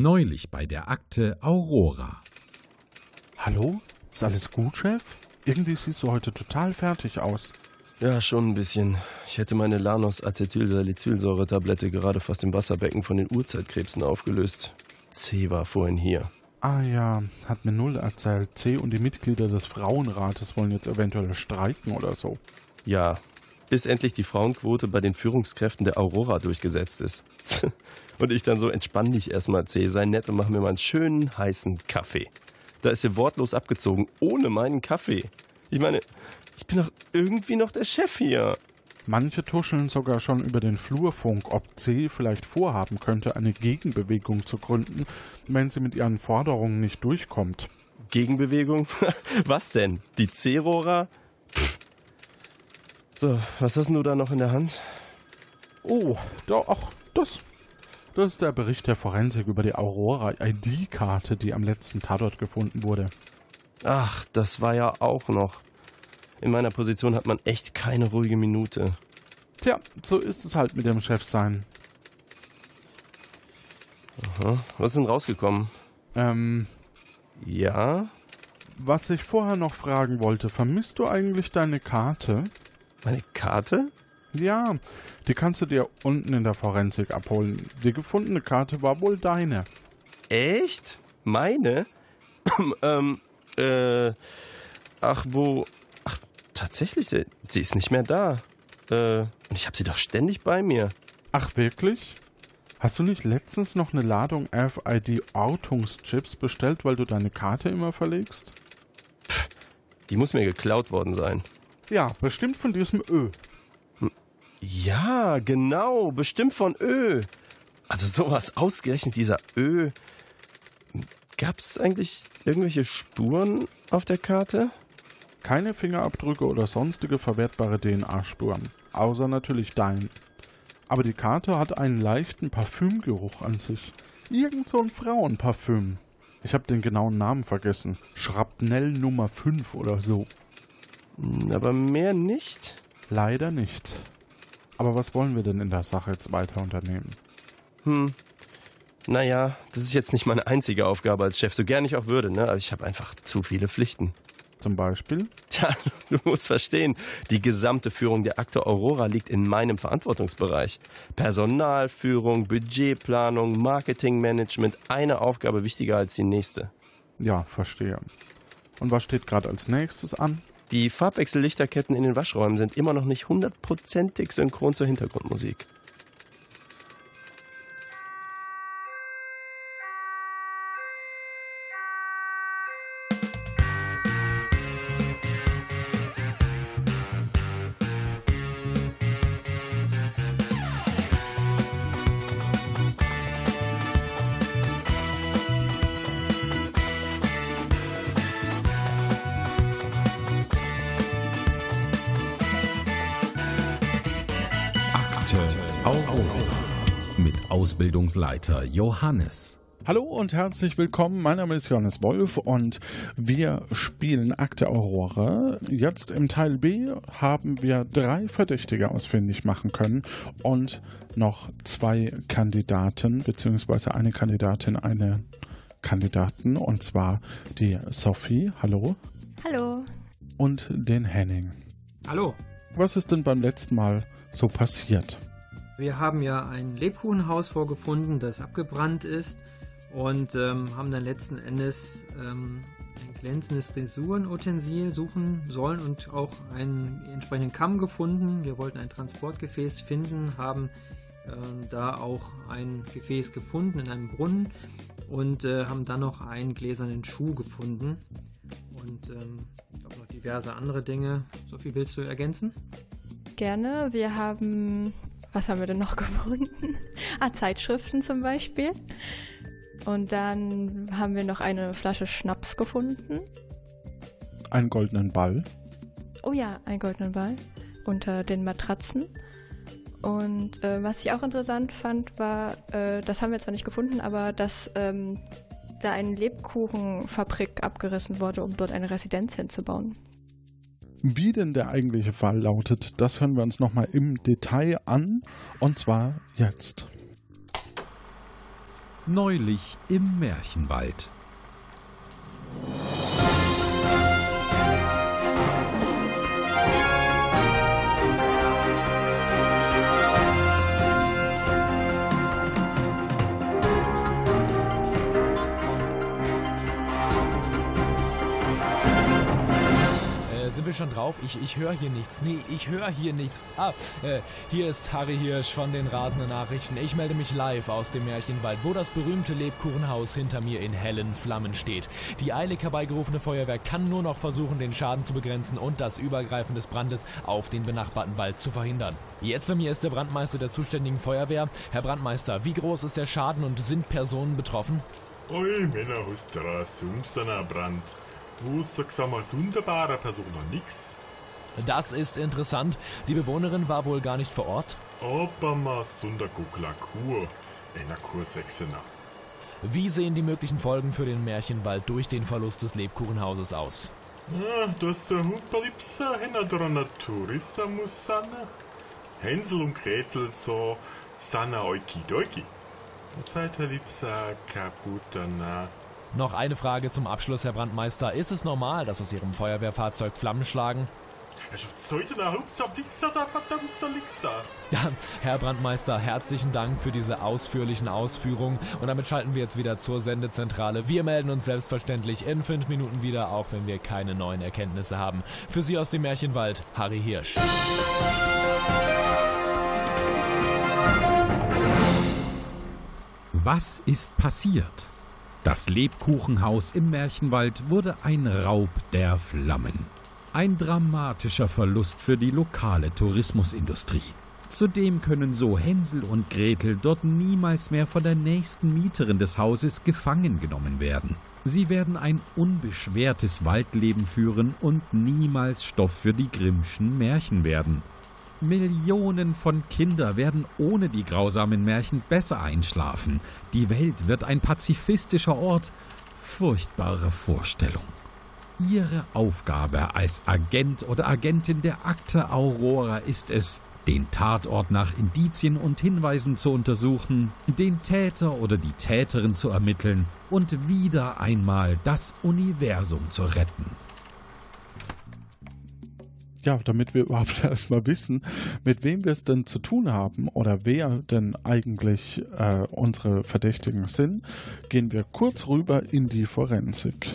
Neulich bei der Akte Aurora. Hallo? Ist alles gut, Chef? Irgendwie siehst du heute total fertig aus. Ja, schon ein bisschen. Ich hätte meine Lanos-Acetylsalicylsäure-Tablette gerade fast im Wasserbecken von den Urzeitkrebsen aufgelöst. C war vorhin hier. Ah ja, hat mir null erzählt. C und die Mitglieder des Frauenrates wollen jetzt eventuell streiken oder so. Ja, bis endlich die Frauenquote bei den Führungskräften der Aurora durchgesetzt ist. und ich dann so entspann dich erstmal, C, sei nett und mach mir mal einen schönen heißen Kaffee. Da ist sie wortlos abgezogen, ohne meinen Kaffee. Ich meine, ich bin doch irgendwie noch der Chef hier. Manche tuscheln sogar schon über den Flurfunk, ob C vielleicht vorhaben könnte, eine Gegenbewegung zu gründen, wenn sie mit ihren Forderungen nicht durchkommt. Gegenbewegung? Was denn? Die C-Rohrer? So, was hast du da noch in der Hand? Oh, da, ach, das. Das ist der Bericht der Forensik über die Aurora-ID-Karte, die am letzten Tatort gefunden wurde. Ach, das war ja auch noch. In meiner Position hat man echt keine ruhige Minute. Tja, so ist es halt mit dem Chef sein. Aha. Was ist denn rausgekommen? Ähm. Ja? Was ich vorher noch fragen wollte, vermisst du eigentlich deine Karte? Meine Karte? Ja, die kannst du dir unten in der Forensik abholen. Die gefundene Karte war wohl deine. Echt? Meine? ähm, äh. Ach, wo. Ach, tatsächlich, sie, sie ist nicht mehr da. Äh, und ich habe sie doch ständig bei mir. Ach, wirklich? Hast du nicht letztens noch eine Ladung RFID-Ortungschips bestellt, weil du deine Karte immer verlegst? Pff, die muss mir geklaut worden sein. Ja, bestimmt von diesem Ö. Ja, genau, bestimmt von Ö. Also sowas ausgerechnet dieser Ö. Gab es eigentlich irgendwelche Spuren auf der Karte? Keine Fingerabdrücke oder sonstige verwertbare DNA-Spuren. Außer natürlich dein. Aber die Karte hat einen leichten Parfümgeruch an sich. Irgend so ein Frauenparfüm. Ich habe den genauen Namen vergessen. Schrapnell Nummer 5 oder so. Aber mehr nicht? Leider nicht. Aber was wollen wir denn in der Sache jetzt weiter unternehmen? Hm. Naja, das ist jetzt nicht meine einzige Aufgabe als Chef, so gern ich auch würde, ne? Aber ich habe einfach zu viele Pflichten. Zum Beispiel? Tja, du musst verstehen, die gesamte Führung der Akte Aurora liegt in meinem Verantwortungsbereich. Personalführung, Budgetplanung, Marketingmanagement, eine Aufgabe wichtiger als die nächste. Ja, verstehe. Und was steht gerade als nächstes an? Die Farbwechsellichterketten in den Waschräumen sind immer noch nicht hundertprozentig synchron zur Hintergrundmusik. Ausbildungsleiter Johannes. Hallo und herzlich willkommen. Mein Name ist Johannes Wolf und wir spielen Akte Aurora. Jetzt im Teil B haben wir drei Verdächtige ausfindig machen können und noch zwei Kandidaten, beziehungsweise eine Kandidatin, eine Kandidaten, und zwar die Sophie, hallo, Hallo. und den Henning. Hallo. Was ist denn beim letzten Mal so passiert? Wir haben ja ein Lebkuchenhaus vorgefunden, das abgebrannt ist und ähm, haben dann letzten Endes ähm, ein glänzendes Frisurenutensil suchen sollen und auch einen entsprechenden Kamm gefunden. Wir wollten ein Transportgefäß finden, haben ähm, da auch ein Gefäß gefunden in einem Brunnen und äh, haben dann noch einen gläsernen Schuh gefunden und ähm, ich noch diverse andere Dinge. Sophie, willst du ergänzen? Gerne. Wir haben, was haben wir denn noch gefunden? ah, Zeitschriften zum Beispiel. Und dann haben wir noch eine Flasche Schnaps gefunden. Einen goldenen Ball. Oh ja, einen goldenen Ball unter den Matratzen. Und äh, was ich auch interessant fand, war, äh, das haben wir zwar nicht gefunden, aber dass ähm, da eine Lebkuchenfabrik abgerissen wurde, um dort eine Residenz hinzubauen. Wie denn der eigentliche Fall lautet, das hören wir uns nochmal im Detail an. Und zwar jetzt. Neulich im Märchenwald. Wir schon drauf? Ich, ich höre hier nichts. Nee, ich höre hier nichts. Ah, äh, hier ist Harry Hirsch von den rasenden Nachrichten. Ich melde mich live aus dem Märchenwald, wo das berühmte Lebkuchenhaus hinter mir in hellen Flammen steht. Die eilig herbeigerufene Feuerwehr kann nur noch versuchen, den Schaden zu begrenzen und das Übergreifen des Brandes auf den benachbarten Wald zu verhindern. Jetzt bei mir ist der Brandmeister der zuständigen Feuerwehr. Herr Brandmeister, wie groß ist der Schaden und sind Personen betroffen? Oi, Männer, du Brand. Außer gesagt als wunderbare Person noch nix. Das ist interessant. Die Bewohnerin war wohl gar nicht vor Ort? Aber ma Sundergukla Kur, einer Kursexena. Wie sehen die möglichen Folgen für den Märchenwald durch den Verlust des Lebkuchenhauses aus? Ja, das Huperlipsa henna der Naturissa muss sein. Hänsel und Gretel so sana oikidoiki. Zeit Lipsa kaputt noch eine Frage zum Abschluss, Herr Brandmeister. Ist es normal, dass aus Ihrem Feuerwehrfahrzeug Flammen schlagen? Ja, Herr Brandmeister, herzlichen Dank für diese ausführlichen Ausführungen. Und damit schalten wir jetzt wieder zur Sendezentrale. Wir melden uns selbstverständlich in fünf Minuten wieder, auch wenn wir keine neuen Erkenntnisse haben. Für Sie aus dem Märchenwald, Harry Hirsch. Was ist passiert? Das Lebkuchenhaus im Märchenwald wurde ein Raub der Flammen. Ein dramatischer Verlust für die lokale Tourismusindustrie. Zudem können so Hänsel und Gretel dort niemals mehr von der nächsten Mieterin des Hauses gefangen genommen werden. Sie werden ein unbeschwertes Waldleben führen und niemals Stoff für die Grimmschen Märchen werden. Millionen von Kindern werden ohne die grausamen Märchen besser einschlafen. Die Welt wird ein pazifistischer Ort. Furchtbare Vorstellung. Ihre Aufgabe als Agent oder Agentin der Akte Aurora ist es, den Tatort nach Indizien und Hinweisen zu untersuchen, den Täter oder die Täterin zu ermitteln und wieder einmal das Universum zu retten ja, damit wir überhaupt erstmal wissen, mit wem wir es denn zu tun haben oder wer denn eigentlich äh, unsere Verdächtigen sind, gehen wir kurz rüber in die Forensik.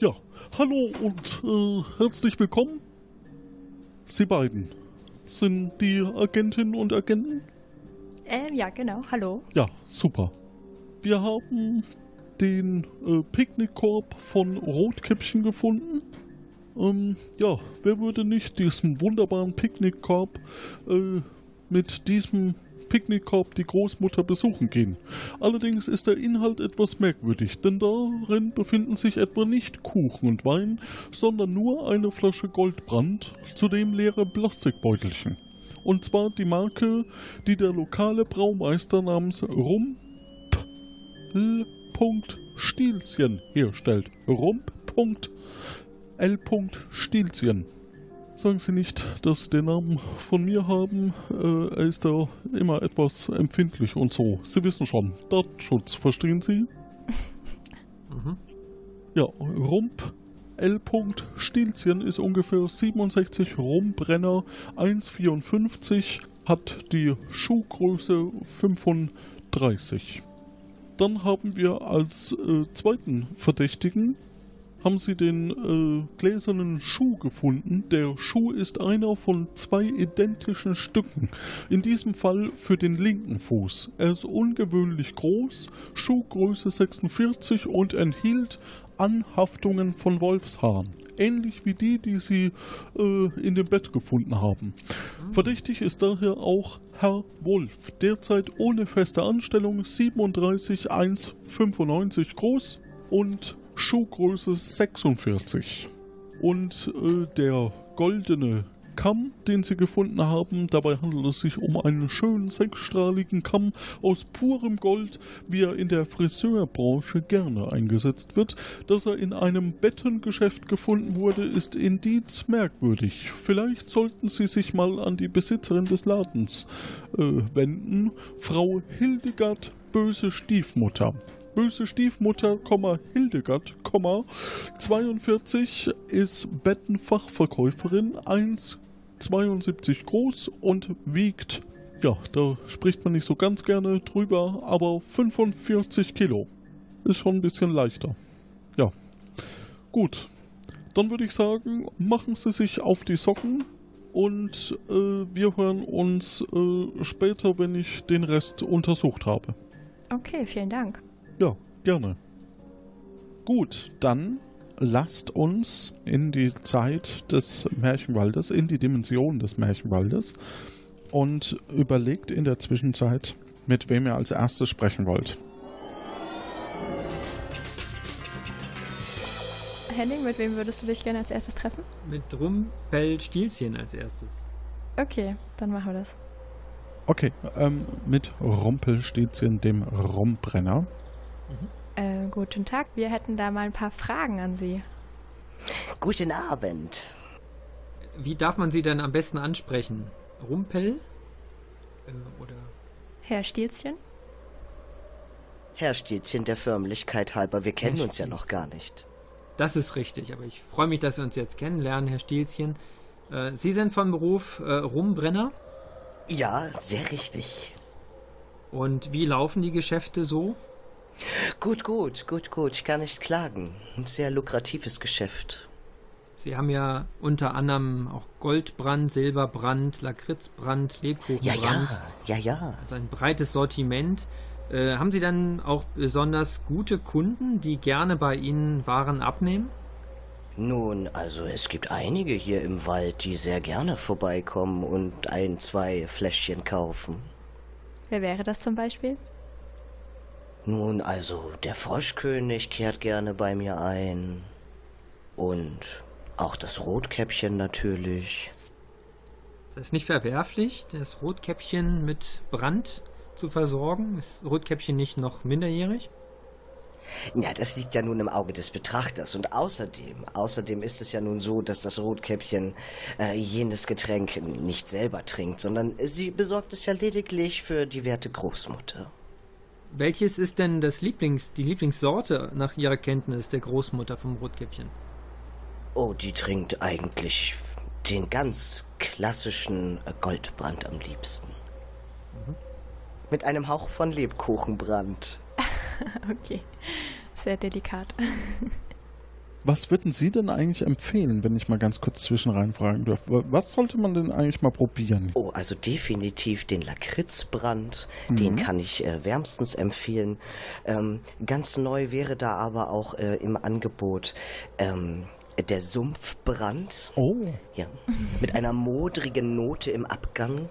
Ja, hallo und äh, herzlich willkommen. Sie beiden sind die Agentinnen und Agenten? Äh, ja, genau. Hallo. Ja, super. Wir haben den äh, Picknickkorb von Rotkäppchen gefunden ähm, ja, wer würde nicht diesen wunderbaren Picknickkorb äh, mit diesem Picknickkorb die Großmutter besuchen gehen. Allerdings ist der Inhalt etwas merkwürdig, denn darin befinden sich etwa nicht Kuchen und Wein, sondern nur eine Flasche Goldbrand, zudem leere Plastikbeutelchen. Und zwar die Marke, die der lokale Braumeister namens Rump L. Herstellt. Rump. L. Stilzchen. Sagen Sie nicht, dass Sie den Namen von mir haben. Äh, er ist da immer etwas empfindlich und so. Sie wissen schon, Datenschutz, verstehen Sie? mhm. Ja, Rump L. Stilzchen ist ungefähr 67 Rumbrenner 1,54, hat die Schuhgröße 35. Dann haben wir als äh, zweiten Verdächtigen haben sie den äh, gläsernen Schuh gefunden. Der Schuh ist einer von zwei identischen Stücken. In diesem Fall für den linken Fuß. Er ist ungewöhnlich groß, Schuhgröße 46 und enthielt Anhaftungen von Wolfshaaren. Ähnlich wie die, die sie äh, in dem Bett gefunden haben. Verdächtig ist daher auch Herr Wolf, derzeit ohne feste Anstellung, 37 1,95 groß und Schuhgröße 46. Und äh, der goldene Kamm, den sie gefunden haben. Dabei handelt es sich um einen schönen sechsstrahligen Kamm aus purem Gold, wie er in der Friseurbranche gerne eingesetzt wird. Dass er in einem Bettengeschäft gefunden wurde, ist indiz merkwürdig. Vielleicht sollten Sie sich mal an die Besitzerin des Ladens äh, wenden, Frau Hildegard böse Stiefmutter. Böse Stiefmutter, Hildegard, 42 ist Bettenfachverkäuferin, 1,72 groß und wiegt, ja, da spricht man nicht so ganz gerne drüber, aber 45 Kilo. Ist schon ein bisschen leichter. Ja. Gut. Dann würde ich sagen, machen Sie sich auf die Socken und äh, wir hören uns äh, später, wenn ich den Rest untersucht habe. Okay, vielen Dank. Ja, gerne. Gut, dann lasst uns in die Zeit des Märchenwaldes, in die Dimension des Märchenwaldes und überlegt in der Zwischenzeit, mit wem ihr als erstes sprechen wollt. Henning, mit wem würdest du dich gerne als erstes treffen? Mit Rumpelstilzchen als erstes. Okay, dann machen wir das. Okay, ähm, mit Rumpelstilzchen, dem Rumbrenner. Mhm. Äh, guten Tag, wir hätten da mal ein paar Fragen an Sie. Guten Abend. Wie darf man Sie denn am besten ansprechen? Rumpel? Äh, oder? Herr Stilzchen? Herr Stilzchen, der Förmlichkeit halber, wir kennen uns ja noch gar nicht. Das ist richtig, aber ich freue mich, dass wir uns jetzt kennenlernen, Herr Stilzchen. Äh, Sie sind von Beruf äh, Rumbrenner? Ja, sehr richtig. Und wie laufen die Geschäfte so? Gut, gut, gut, gut. Ich kann nicht klagen. Ein sehr lukratives Geschäft. Sie haben ja unter anderem auch Goldbrand, Silberbrand, Lakritzbrand, Lebkuchenbrand. Ja, ja, ja, ja. Also ein breites Sortiment. Äh, haben Sie dann auch besonders gute Kunden, die gerne bei Ihnen Waren abnehmen? Nun, also es gibt einige hier im Wald, die sehr gerne vorbeikommen und ein, zwei Fläschchen kaufen. Wer wäre das zum Beispiel? Nun, also der Froschkönig kehrt gerne bei mir ein. Und auch das Rotkäppchen natürlich. Das ist nicht verwerflich, das Rotkäppchen mit Brand zu versorgen? Ist Rotkäppchen nicht noch minderjährig? Ja, das liegt ja nun im Auge des Betrachters. Und außerdem, außerdem ist es ja nun so, dass das Rotkäppchen äh, jenes Getränk nicht selber trinkt, sondern sie besorgt es ja lediglich für die werte Großmutter. Welches ist denn das Lieblings, die Lieblingssorte nach Ihrer Kenntnis der Großmutter vom Rotkäppchen? Oh, die trinkt eigentlich den ganz klassischen Goldbrand am liebsten. Mhm. Mit einem Hauch von Lebkuchenbrand. okay, sehr delikat. Was würden Sie denn eigentlich empfehlen, wenn ich mal ganz kurz zwischenrein fragen darf? Was sollte man denn eigentlich mal probieren? Oh, also definitiv den Lakritzbrand. Mhm. Den kann ich äh, wärmstens empfehlen. Ähm, ganz neu wäre da aber auch äh, im Angebot ähm, der Sumpfbrand. Oh. Ja. Mit einer modrigen Note im Abgang.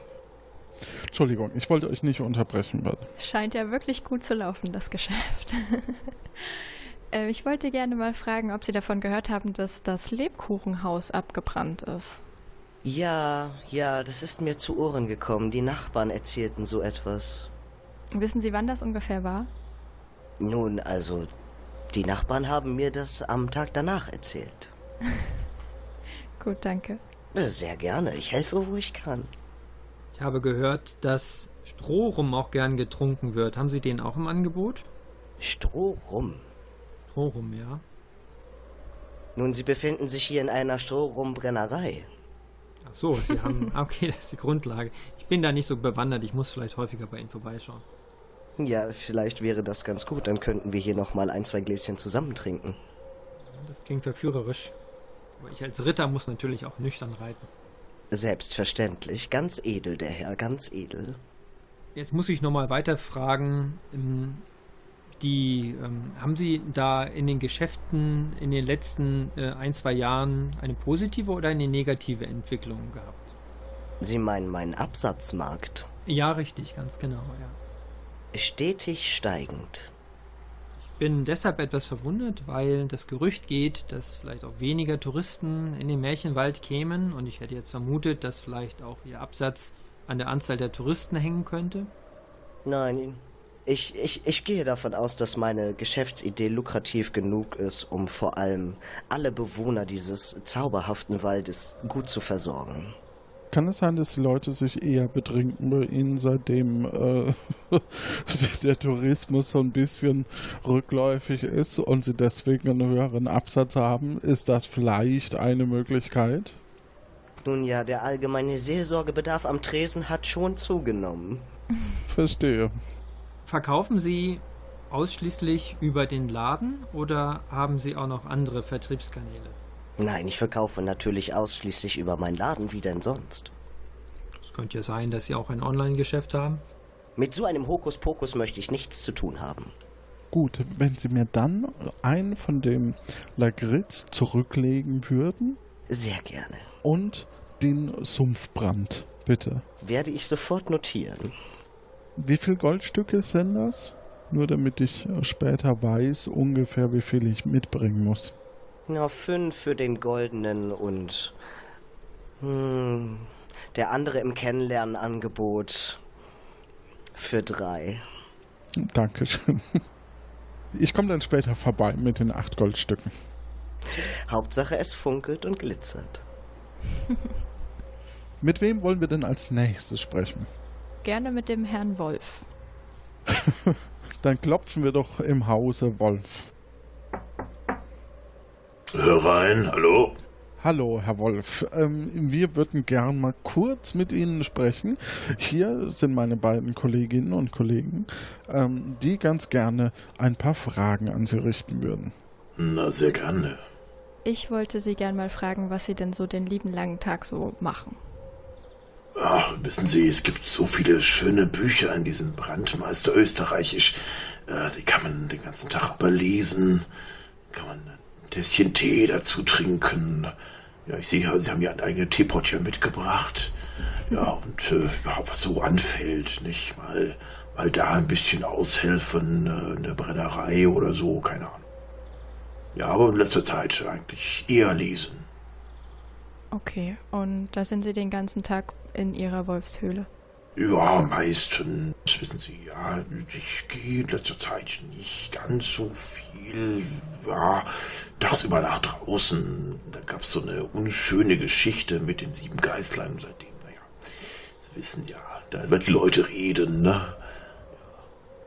Entschuldigung, ich wollte euch nicht unterbrechen. Scheint ja wirklich gut zu laufen, das Geschäft. Äh, ich wollte gerne mal fragen, ob Sie davon gehört haben, dass das Lebkuchenhaus abgebrannt ist. Ja, ja, das ist mir zu Ohren gekommen. Die Nachbarn erzählten so etwas. Wissen Sie, wann das ungefähr war? Nun, also, die Nachbarn haben mir das am Tag danach erzählt. Gut, danke. Sehr gerne. Ich helfe, wo ich kann. Ich habe gehört, dass Strohrum auch gern getrunken wird. Haben Sie den auch im Angebot? Strohrum? Strohrum, ja. Nun, Sie befinden sich hier in einer Strohrumbrennerei. Ach so, Sie haben. Okay, das ist die Grundlage. Ich bin da nicht so bewandert. Ich muss vielleicht häufiger bei Ihnen vorbeischauen. Ja, vielleicht wäre das ganz gut. Dann könnten wir hier noch mal ein, zwei Gläschen zusammen trinken. Das klingt verführerisch. Aber ich als Ritter muss natürlich auch nüchtern reiten. Selbstverständlich. Ganz edel, der Herr, ganz edel. Jetzt muss ich nochmal weiterfragen. Die, ähm, haben Sie da in den Geschäften in den letzten äh, ein, zwei Jahren eine positive oder eine negative Entwicklung gehabt? Sie meinen meinen Absatzmarkt? Ja, richtig, ganz genau, ja. Stetig steigend bin deshalb etwas verwundert, weil das Gerücht geht, dass vielleicht auch weniger Touristen in den Märchenwald kämen und ich hätte jetzt vermutet, dass vielleicht auch ihr Absatz an der Anzahl der Touristen hängen könnte. Nein, ich, ich, ich gehe davon aus, dass meine Geschäftsidee lukrativ genug ist, um vor allem alle Bewohner dieses zauberhaften Waldes gut zu versorgen. Kann es sein, dass die Leute sich eher betrinken bei Ihnen, seitdem äh, der Tourismus so ein bisschen rückläufig ist und Sie deswegen einen höheren Absatz haben? Ist das vielleicht eine Möglichkeit? Nun ja, der allgemeine Seelsorgebedarf am Tresen hat schon zugenommen. Verstehe. Verkaufen Sie ausschließlich über den Laden oder haben Sie auch noch andere Vertriebskanäle? Nein, ich verkaufe natürlich ausschließlich über meinen Laden, wie denn sonst. Es könnte ja sein, dass Sie auch ein Online-Geschäft haben. Mit so einem Hokuspokus möchte ich nichts zu tun haben. Gut, wenn Sie mir dann einen von dem Lagritz zurücklegen würden Sehr gerne. und den Sumpfbrand, bitte. Werde ich sofort notieren. Wie viel Goldstücke sind das? Nur damit ich später weiß ungefähr, wie viel ich mitbringen muss. Na, fünf für den goldenen und hm, der andere im Kennenlernenangebot für drei. Dankeschön. Ich komme dann später vorbei mit den acht Goldstücken. Hauptsache es funkelt und glitzert. Mit wem wollen wir denn als nächstes sprechen? Gerne mit dem Herrn Wolf. Dann klopfen wir doch im Hause Wolf. Hör rein, hallo? Hallo, Herr Wolf. Ähm, wir würden gern mal kurz mit Ihnen sprechen. Hier sind meine beiden Kolleginnen und Kollegen, ähm, die ganz gerne ein paar Fragen an Sie richten würden. Na, sehr gerne. Ich wollte Sie gern mal fragen, was Sie denn so den lieben langen Tag so machen. Ach, wissen Sie, es gibt so viele schöne Bücher in diesem Brandmeister Österreichisch. Äh, die kann man den ganzen Tag überlesen. Kann man ein Tässchen Tee dazu trinken. Ja, ich sehe, Sie haben ja ein eigenes Teepot hier mitgebracht. Ja, und äh, ja, was so anfällt, nicht? Mal, mal da ein bisschen aushelfen äh, in der Brennerei oder so, keine Ahnung. Ja, aber in letzter Zeit eigentlich eher lesen. Okay, und da sind Sie den ganzen Tag in Ihrer Wolfshöhle. Ja, meistens, wissen Sie, ja, ich gehe in letzter Zeit nicht ganz so viel, ja, tagsüber nach draußen. Da gab es so eine unschöne Geschichte mit den sieben Geißlein seitdem, naja, Sie wissen ja, da wird die Leute reden, ne?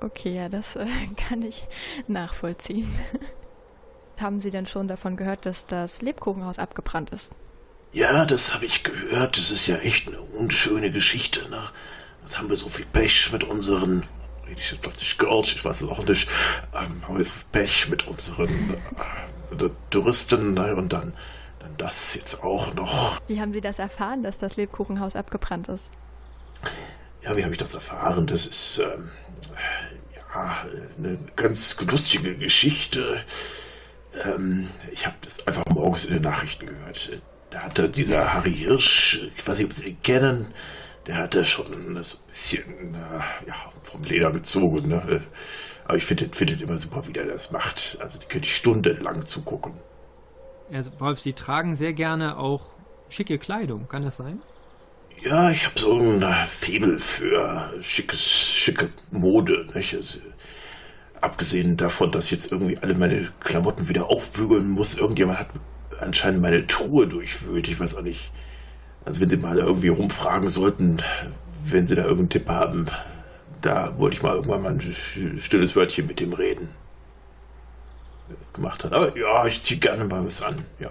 Okay, ja, das äh, kann ich nachvollziehen. Haben Sie denn schon davon gehört, dass das Lebkuchenhaus abgebrannt ist? Ja, das habe ich gehört, das ist ja echt eine unschöne Geschichte, ne? Jetzt haben wir so viel Pech mit unseren, rede ich jetzt plötzlich Girls, ich weiß es auch nicht, ähm, haben wir so viel Pech mit unseren äh, Touristen, ne? Und dann, dann das jetzt auch noch. Wie haben Sie das erfahren, dass das Lebkuchenhaus abgebrannt ist? Ja, wie habe ich das erfahren? Das ist ähm, ja eine ganz lustige Geschichte. Ähm, ich habe das einfach morgens in den Nachrichten gehört. Da hatte dieser Harry Hirsch, ich weiß nicht, ob Sie ihn kennen, der hatte schon so ein bisschen äh, ja, vom Leder gezogen. Ne? Aber ich finde find immer super, wie der das macht. Also die könnte ich stundenlang zugucken. Herr Wolf, Sie tragen sehr gerne auch schicke Kleidung, kann das sein? Ja, ich habe so ein äh, Faible für schickes, schicke Mode. Nicht? Also, abgesehen davon, dass jetzt irgendwie alle meine Klamotten wieder aufbügeln muss, irgendjemand hat anscheinend meine Truhe durchwühlt. Ich weiß auch nicht. Also wenn Sie mal irgendwie rumfragen sollten, wenn Sie da irgendeinen Tipp haben, da wollte ich mal irgendwann mal ein stilles Wörtchen mit dem reden. Wer das gemacht hat. Aber ja, ich ziehe gerne mal was an, ja.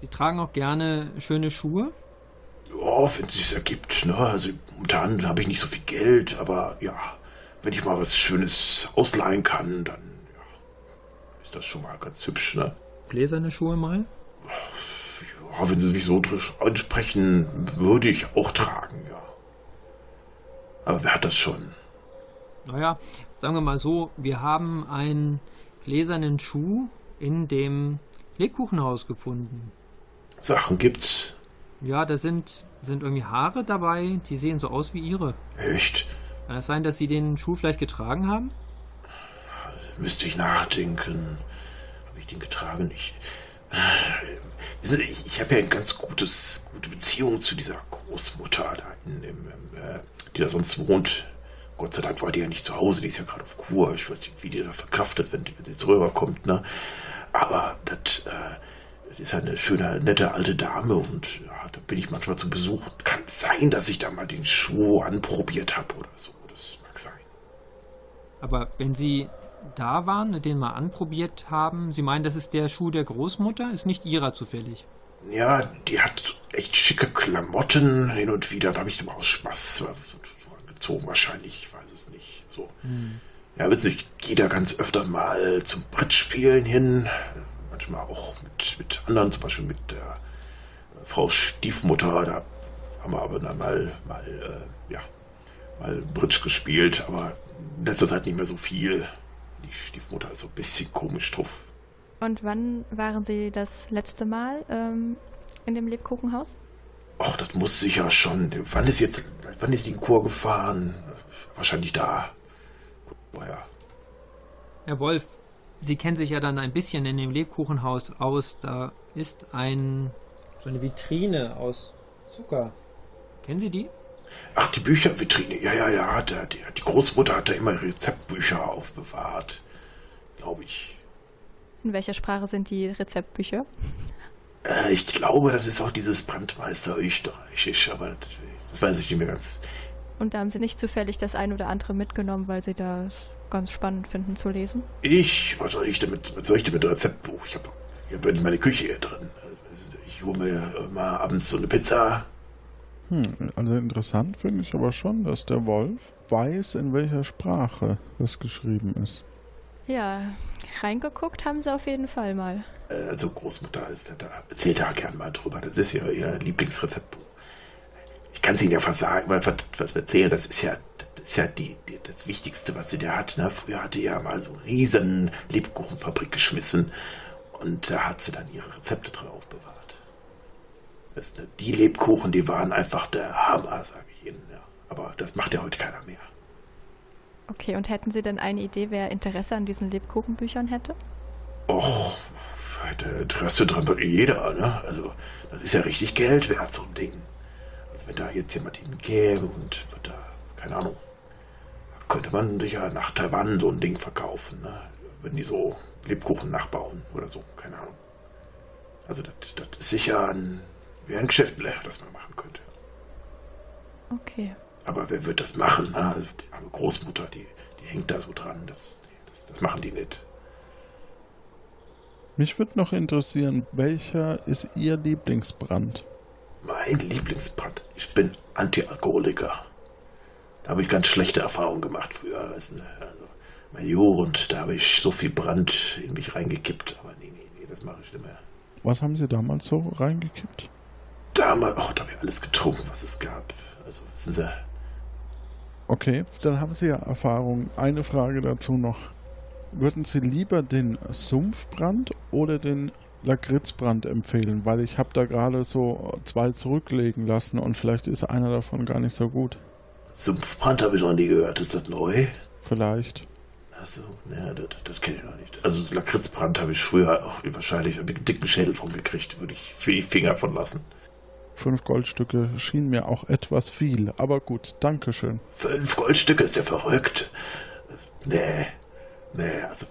Sie tragen auch gerne schöne Schuhe? Ja, wenn es sich ergibt. Ne? Also momentan habe ich nicht so viel Geld, aber ja, wenn ich mal was Schönes ausleihen kann, dann ja, ist das schon mal ganz hübsch. Ne? Gläserne Schuhe mal? Ja, wenn Sie mich so ansprechen, würde ich auch tragen, ja. Aber wer hat das schon? Naja, sagen wir mal so, wir haben einen gläsernen Schuh in dem Lebkuchenhaus gefunden. Sachen gibt's. Ja, da sind, sind irgendwie Haare dabei, die sehen so aus wie ihre. Echt? Kann es sein, dass Sie den Schuh vielleicht getragen haben? Müsste ich nachdenken. Habe ich den getragen? Ich, ich, habe ja ein ganz gutes, gute Beziehung zu dieser Großmutter da in, im, äh, die da sonst wohnt. Gott sei Dank war die ja nicht zu Hause, die ist ja gerade auf Kur. Ich weiß nicht, wie die da verkraftet, wenn wenn die jetzt rüberkommt, ne? Aber das, äh, ist eine schöne, nette alte Dame und ja, da bin ich manchmal zu Besuch. Kann sein, dass ich da mal den Schuh anprobiert habe oder so. Das mag sein. Aber wenn Sie da waren, den mal anprobiert haben, Sie meinen, das ist der Schuh der Großmutter? Ist nicht Ihrer zufällig? Ja, die hat echt schicke Klamotten hin und wieder. Da habe ich immer aus Spaß angezogen wahrscheinlich. Ich weiß es nicht. So. Hm. Ja, wissen Sie, ich gehe da ganz öfter mal zum Brettspielen hin. Manchmal auch mit, mit anderen, zum Beispiel mit der Frau Stiefmutter. Da haben wir aber dann mal, mal, äh, ja, mal Bridge gespielt. Aber in letzter Zeit nicht mehr so viel. Die Stiefmutter ist so ein bisschen komisch drauf. Und wann waren Sie das letzte Mal ähm, in dem Lebkuchenhaus? Ach, das muss sicher schon. Wann ist jetzt, wann ist die in Chor gefahren? Wahrscheinlich da. Naja. Herr Wolf, Sie kennen sich ja dann ein bisschen in dem Lebkuchenhaus aus. Da ist ein so eine Vitrine aus Zucker. Kennen Sie die? Ach, die Büchervitrine. Ja, ja, ja. Der, die, die Großmutter hat da immer Rezeptbücher aufbewahrt. Glaube ich. In welcher Sprache sind die Rezeptbücher? Äh, ich glaube, das ist auch dieses Brandmeister Österreichisch, aber das, das weiß ich nicht mehr ganz. Und da haben Sie nicht zufällig das ein oder andere mitgenommen, weil Sie das ganz spannend finden zu lesen? Ich? Was soll ich damit? Was soll ich denn mit Rezeptbuch? Ich habe ich hab meine Küche hier drin. Ich hole mir mal abends so eine Pizza. Hm, also interessant finde ich aber schon, dass der Wolf weiß, in welcher Sprache das geschrieben ist. Ja, reingeguckt haben sie auf jeden Fall mal. Also Großmutter ist da, erzählt da gern mal drüber. Das ist ja ihr Lieblingsrezeptbuch. Ich kann es Ihnen ja versagen, weil was wir erzählen, das ist ja, das ist ja die, die, das Wichtigste, was sie da hat. Ne? Früher hatte er mal so eine riesen Lebkuchenfabrik geschmissen und da hat sie dann ihre Rezepte drauf bewahrt. Die Lebkuchen, die waren einfach der Hammer, sage ich Ihnen. Ja. Aber das macht ja heute keiner mehr. Okay, und hätten Sie denn eine Idee, wer Interesse an diesen Lebkuchenbüchern hätte? Och, hätte Interesse dran bei jeder, ne? Also, das ist ja richtig Geld wert, so ein Ding. Also, wenn da jetzt jemand hinkäme und da, keine Ahnung, könnte man sicher nach Taiwan so ein Ding verkaufen, ne? Wenn die so Lebkuchen nachbauen oder so, keine Ahnung. Also, das, das ist sicher ein, wäre ein Geschäft, das man machen könnte. Okay. Aber wer wird das machen? Ne? Also die arme Großmutter, die, die hängt da so dran. Das, das, das machen die nicht. Mich würde noch interessieren, welcher ist Ihr Lieblingsbrand? Mein Lieblingsbrand? Ich bin Antialkoholiker. Da habe ich ganz schlechte Erfahrungen gemacht früher. Also, mein Jugend, da habe ich so viel Brand in mich reingekippt. Aber nee, nee, nee, das mache ich nicht mehr. Was haben Sie damals so reingekippt? Damals, oh, da habe ich alles getrunken, was es gab. Also, wissen Sie, Okay, dann haben Sie ja Erfahrung. Eine Frage dazu noch. Würden Sie lieber den Sumpfbrand oder den Lakritzbrand empfehlen? Weil ich habe da gerade so zwei zurücklegen lassen und vielleicht ist einer davon gar nicht so gut. Sumpfbrand habe ich noch nie gehört. Ist das neu? Vielleicht. Achso, ja, das, das kenne ich noch nicht. Also Lakritzbrand habe ich früher auch wahrscheinlich mit einem dicken Schädel von gekriegt. Würde ich für die Finger von lassen. Fünf Goldstücke schien mir auch etwas viel, aber gut, Dankeschön. Fünf Goldstücke ist ja verrückt. Nee, nee, also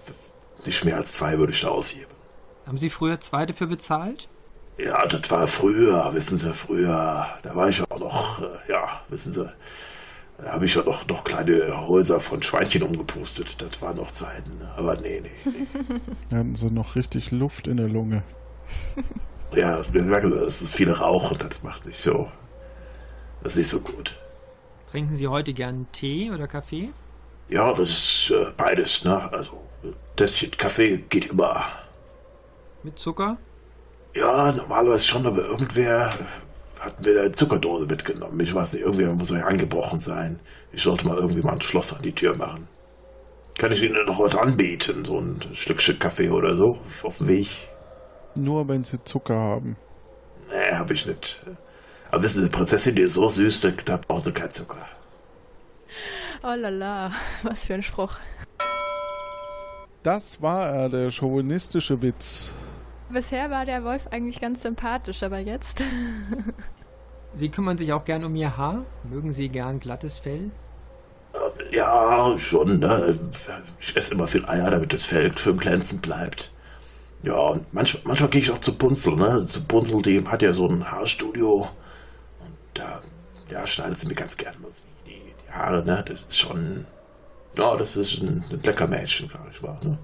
nicht mehr als zwei würde ich da ausheben. Haben Sie früher zwei dafür bezahlt? Ja, das war früher, wissen Sie, früher. Da war ich auch noch, äh, ja, wissen Sie, da habe ich ja noch, noch kleine Häuser von Schweinchen umgepustet. Das waren noch Zeiten, aber nee, nee. nee. Hatten Sie noch richtig Luft in der Lunge. ja, wir merken, es ist viel Rauch und das macht nicht so. Das ist nicht so gut. Trinken Sie heute gern Tee oder Kaffee? Ja, das ist äh, beides, ne? Also, Tässchen Kaffee geht immer. Mit Zucker? Ja, normalerweise schon, aber irgendwer hat mir eine Zuckerdose mitgenommen. Ich weiß nicht, irgendwer muss ja angebrochen sein. Ich sollte mal irgendwie mal ein Schloss an die Tür machen. Kann ich Ihnen noch was anbieten? So ein Stückchen Kaffee oder so auf dem Weg? Nur wenn sie Zucker haben. Nee, hab ich nicht. Aber wissen Sie, Prinzessin, die ist so süß, da braucht sie keinen Zucker. Oh lala, was für ein Spruch. Das war er, der chauvinistische Witz. Bisher war der Wolf eigentlich ganz sympathisch, aber jetzt. Sie kümmern sich auch gern um Ihr Haar? Mögen Sie gern glattes Fell? Ja, schon. Ne? Ich esse immer viel Eier, damit das Fell schön glänzend bleibt. Ja, und manchmal, manchmal gehe ich auch zu Bunzel, ne? Zu Bunzel, dem hat ja so ein Haarstudio. Und da, ja, schneidet sie mir ganz gerne mal die, die Haare, ne? Das ist schon, ja, das ist ein, ein lecker Mädchen, glaube ich, war, ne?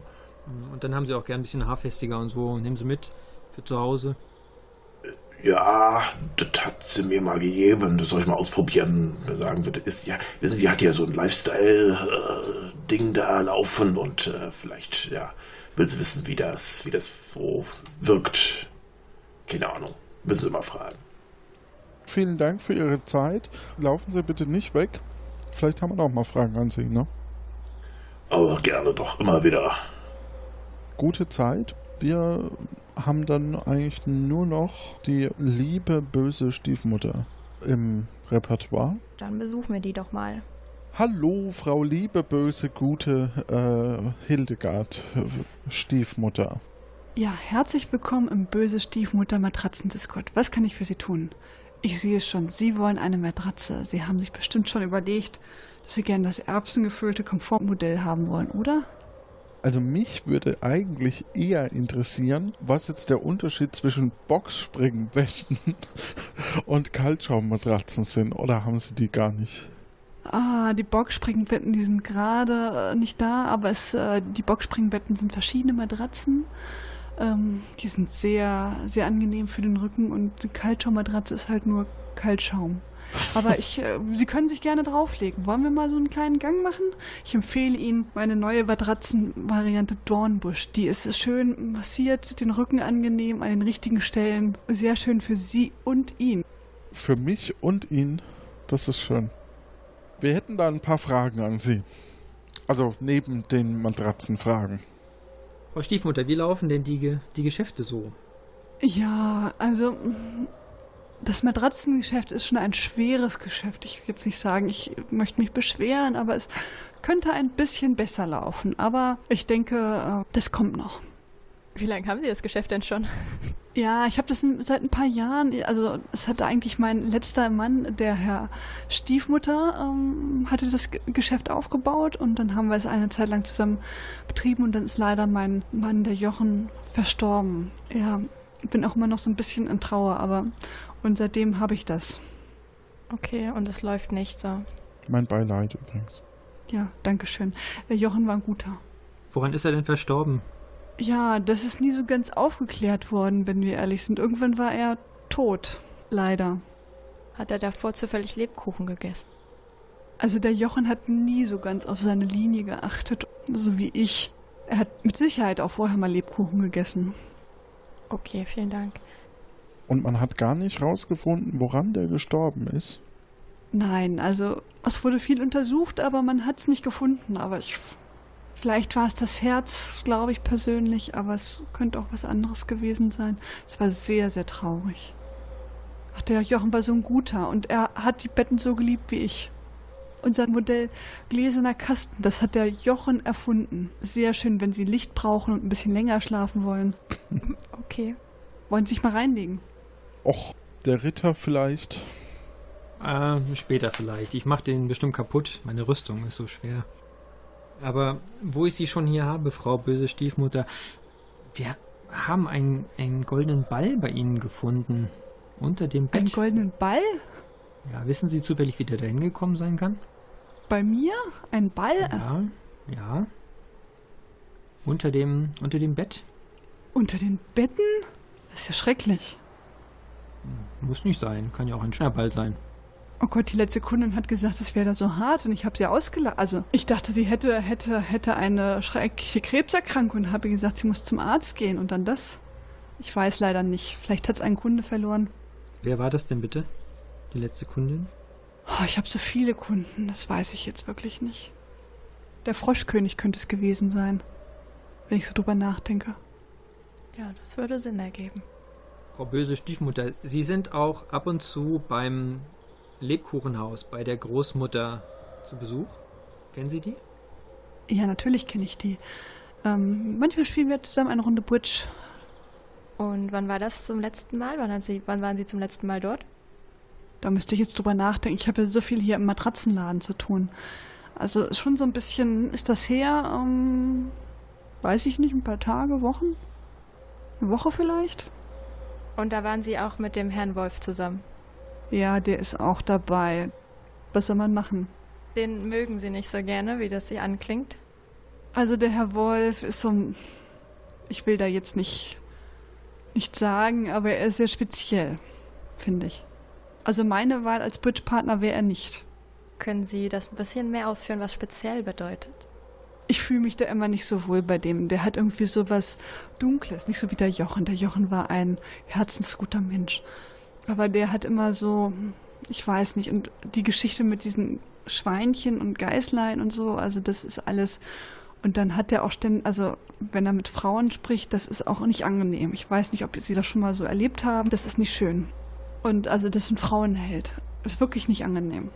Und dann haben sie auch gern ein bisschen haarfestiger und so. Nehmen sie mit für zu Hause. Ja, das hat sie mir mal gegeben. Das soll ich mal ausprobieren. Wer sagen würde, ist ja, wissen Sie, die hat ja so ein Lifestyle-Ding da laufen und äh, vielleicht, ja, will sie wissen, wie das, wie das so wirkt. Keine Ahnung. Müssen Sie mal fragen. Vielen Dank für Ihre Zeit. Laufen Sie bitte nicht weg. Vielleicht haben wir noch mal Fragen an Sie, ne? Aber gerne doch immer wieder. Gute Zeit. Wir haben dann eigentlich nur noch die liebe böse Stiefmutter im Repertoire. Dann besuchen wir die doch mal. Hallo, Frau liebe böse gute äh, Hildegard äh, Stiefmutter. Ja, herzlich willkommen im Böse Stiefmutter Matratzen-Discord. Was kann ich für Sie tun? Ich sehe schon, Sie wollen eine Matratze. Sie haben sich bestimmt schon überlegt, dass Sie gerne das erbsengefüllte Komfortmodell haben wollen, oder? Also mich würde eigentlich eher interessieren, was jetzt der Unterschied zwischen Boxspringbetten und Kaltschaummatratzen sind. Oder haben Sie die gar nicht? Ah, die Boxspringbetten, die sind gerade äh, nicht da, aber es, äh, die Boxspringbetten sind verschiedene Matratzen. Ähm, die sind sehr, sehr angenehm für den Rücken und eine Kaltschaummatratze ist halt nur Kaltschaum. Aber ich, äh, Sie können sich gerne drauflegen. Wollen wir mal so einen kleinen Gang machen? Ich empfehle Ihnen meine neue Matratzenvariante Dornbusch. Die ist schön massiert, den Rücken angenehm an den richtigen Stellen. Sehr schön für Sie und ihn. Für mich und ihn, das ist schön. Wir hätten da ein paar Fragen an Sie. Also neben den Matratzenfragen. Frau Stiefmutter, wie laufen denn die, Ge- die Geschäfte so? Ja, also das Matratzengeschäft ist schon ein schweres Geschäft. Ich will jetzt nicht sagen, ich möchte mich beschweren, aber es könnte ein bisschen besser laufen. Aber ich denke, äh, das kommt noch. Wie lange haben Sie das Geschäft denn schon? Ja, ich habe das seit ein paar Jahren, also es hatte eigentlich mein letzter Mann, der Herr Stiefmutter, ähm, hatte das G- Geschäft aufgebaut und dann haben wir es eine Zeit lang zusammen betrieben und dann ist leider mein Mann, der Jochen, verstorben. Ja, ich bin auch immer noch so ein bisschen in Trauer, aber und seitdem habe ich das. Okay, und es läuft nicht so. Mein Beileid übrigens. Ja, danke schön. Der Jochen war ein guter. Woran ist er denn verstorben? Ja, das ist nie so ganz aufgeklärt worden, wenn wir ehrlich sind. Irgendwann war er tot. Leider. Hat er davor zufällig Lebkuchen gegessen? Also der Jochen hat nie so ganz auf seine Linie geachtet, so wie ich. Er hat mit Sicherheit auch vorher mal Lebkuchen gegessen. Okay, vielen Dank. Und man hat gar nicht rausgefunden, woran der gestorben ist. Nein, also es wurde viel untersucht, aber man hat es nicht gefunden. Aber ich, vielleicht war es das Herz, glaube ich persönlich, aber es könnte auch was anderes gewesen sein. Es war sehr, sehr traurig. Ach, der Jochen war so ein guter und er hat die Betten so geliebt wie ich. Unser Modell gläserner Kasten, das hat der Jochen erfunden. Sehr schön, wenn Sie Licht brauchen und ein bisschen länger schlafen wollen. Okay. Wollen Sie sich mal reinlegen? Och, der Ritter vielleicht. Äh, später vielleicht. Ich mache den bestimmt kaputt. Meine Rüstung ist so schwer. Aber wo ich sie schon hier habe, Frau böse Stiefmutter, wir haben einen, einen goldenen Ball bei Ihnen gefunden. Unter dem Bett. Einen goldenen Ball? ja, wissen Sie zufällig, wie der da hingekommen sein kann? Bei mir? Ein Ball? Ja, ja. Unter dem, unter dem Bett. Unter den Betten? Das ist ja schrecklich. Muss nicht sein. Kann ja auch ein Schnerball sein. Oh Gott, die letzte Kundin hat gesagt, es wäre da so hart und ich habe sie ausgelacht. Also ich dachte, sie hätte, hätte, hätte eine schreckliche Krebserkrankung und habe ihr gesagt, sie muss zum Arzt gehen und dann das. Ich weiß leider nicht. Vielleicht hat es einen Kunde verloren. Wer war das denn bitte? Die letzte Kundin? Oh, ich habe so viele Kunden, das weiß ich jetzt wirklich nicht. Der Froschkönig könnte es gewesen sein, wenn ich so drüber nachdenke. Ja, das würde Sinn ergeben. Frau böse Stiefmutter, Sie sind auch ab und zu beim Lebkuchenhaus bei der Großmutter zu Besuch. Kennen Sie die? Ja, natürlich kenne ich die. Ähm, manchmal spielen wir zusammen eine Runde Bridge. Und wann war das zum letzten Mal? Wann, haben Sie, wann waren Sie zum letzten Mal dort? Da müsste ich jetzt drüber nachdenken. Ich habe ja so viel hier im Matratzenladen zu tun. Also schon so ein bisschen ist das her, ähm, weiß ich nicht, ein paar Tage, Wochen. Eine Woche vielleicht? Und da waren Sie auch mit dem Herrn Wolf zusammen. Ja, der ist auch dabei. Was soll man machen? Den mögen Sie nicht so gerne, wie das Sie anklingt. Also der Herr Wolf ist so ein. Ich will da jetzt nicht, nicht sagen, aber er ist sehr speziell, finde ich. Also meine Wahl als Bridge-Partner wäre er nicht. Können Sie das ein bisschen mehr ausführen, was speziell bedeutet? Ich fühle mich da immer nicht so wohl bei dem. Der hat irgendwie so was Dunkles, nicht so wie der Jochen. Der Jochen war ein herzensguter Mensch. Aber der hat immer so, ich weiß nicht, und die Geschichte mit diesen Schweinchen und Geißlein und so, also das ist alles. Und dann hat er auch ständig, also wenn er mit Frauen spricht, das ist auch nicht angenehm. Ich weiß nicht, ob Sie das schon mal so erlebt haben. Das ist nicht schön. Und also das ein Frauenheld. Ist wirklich nicht angenehm.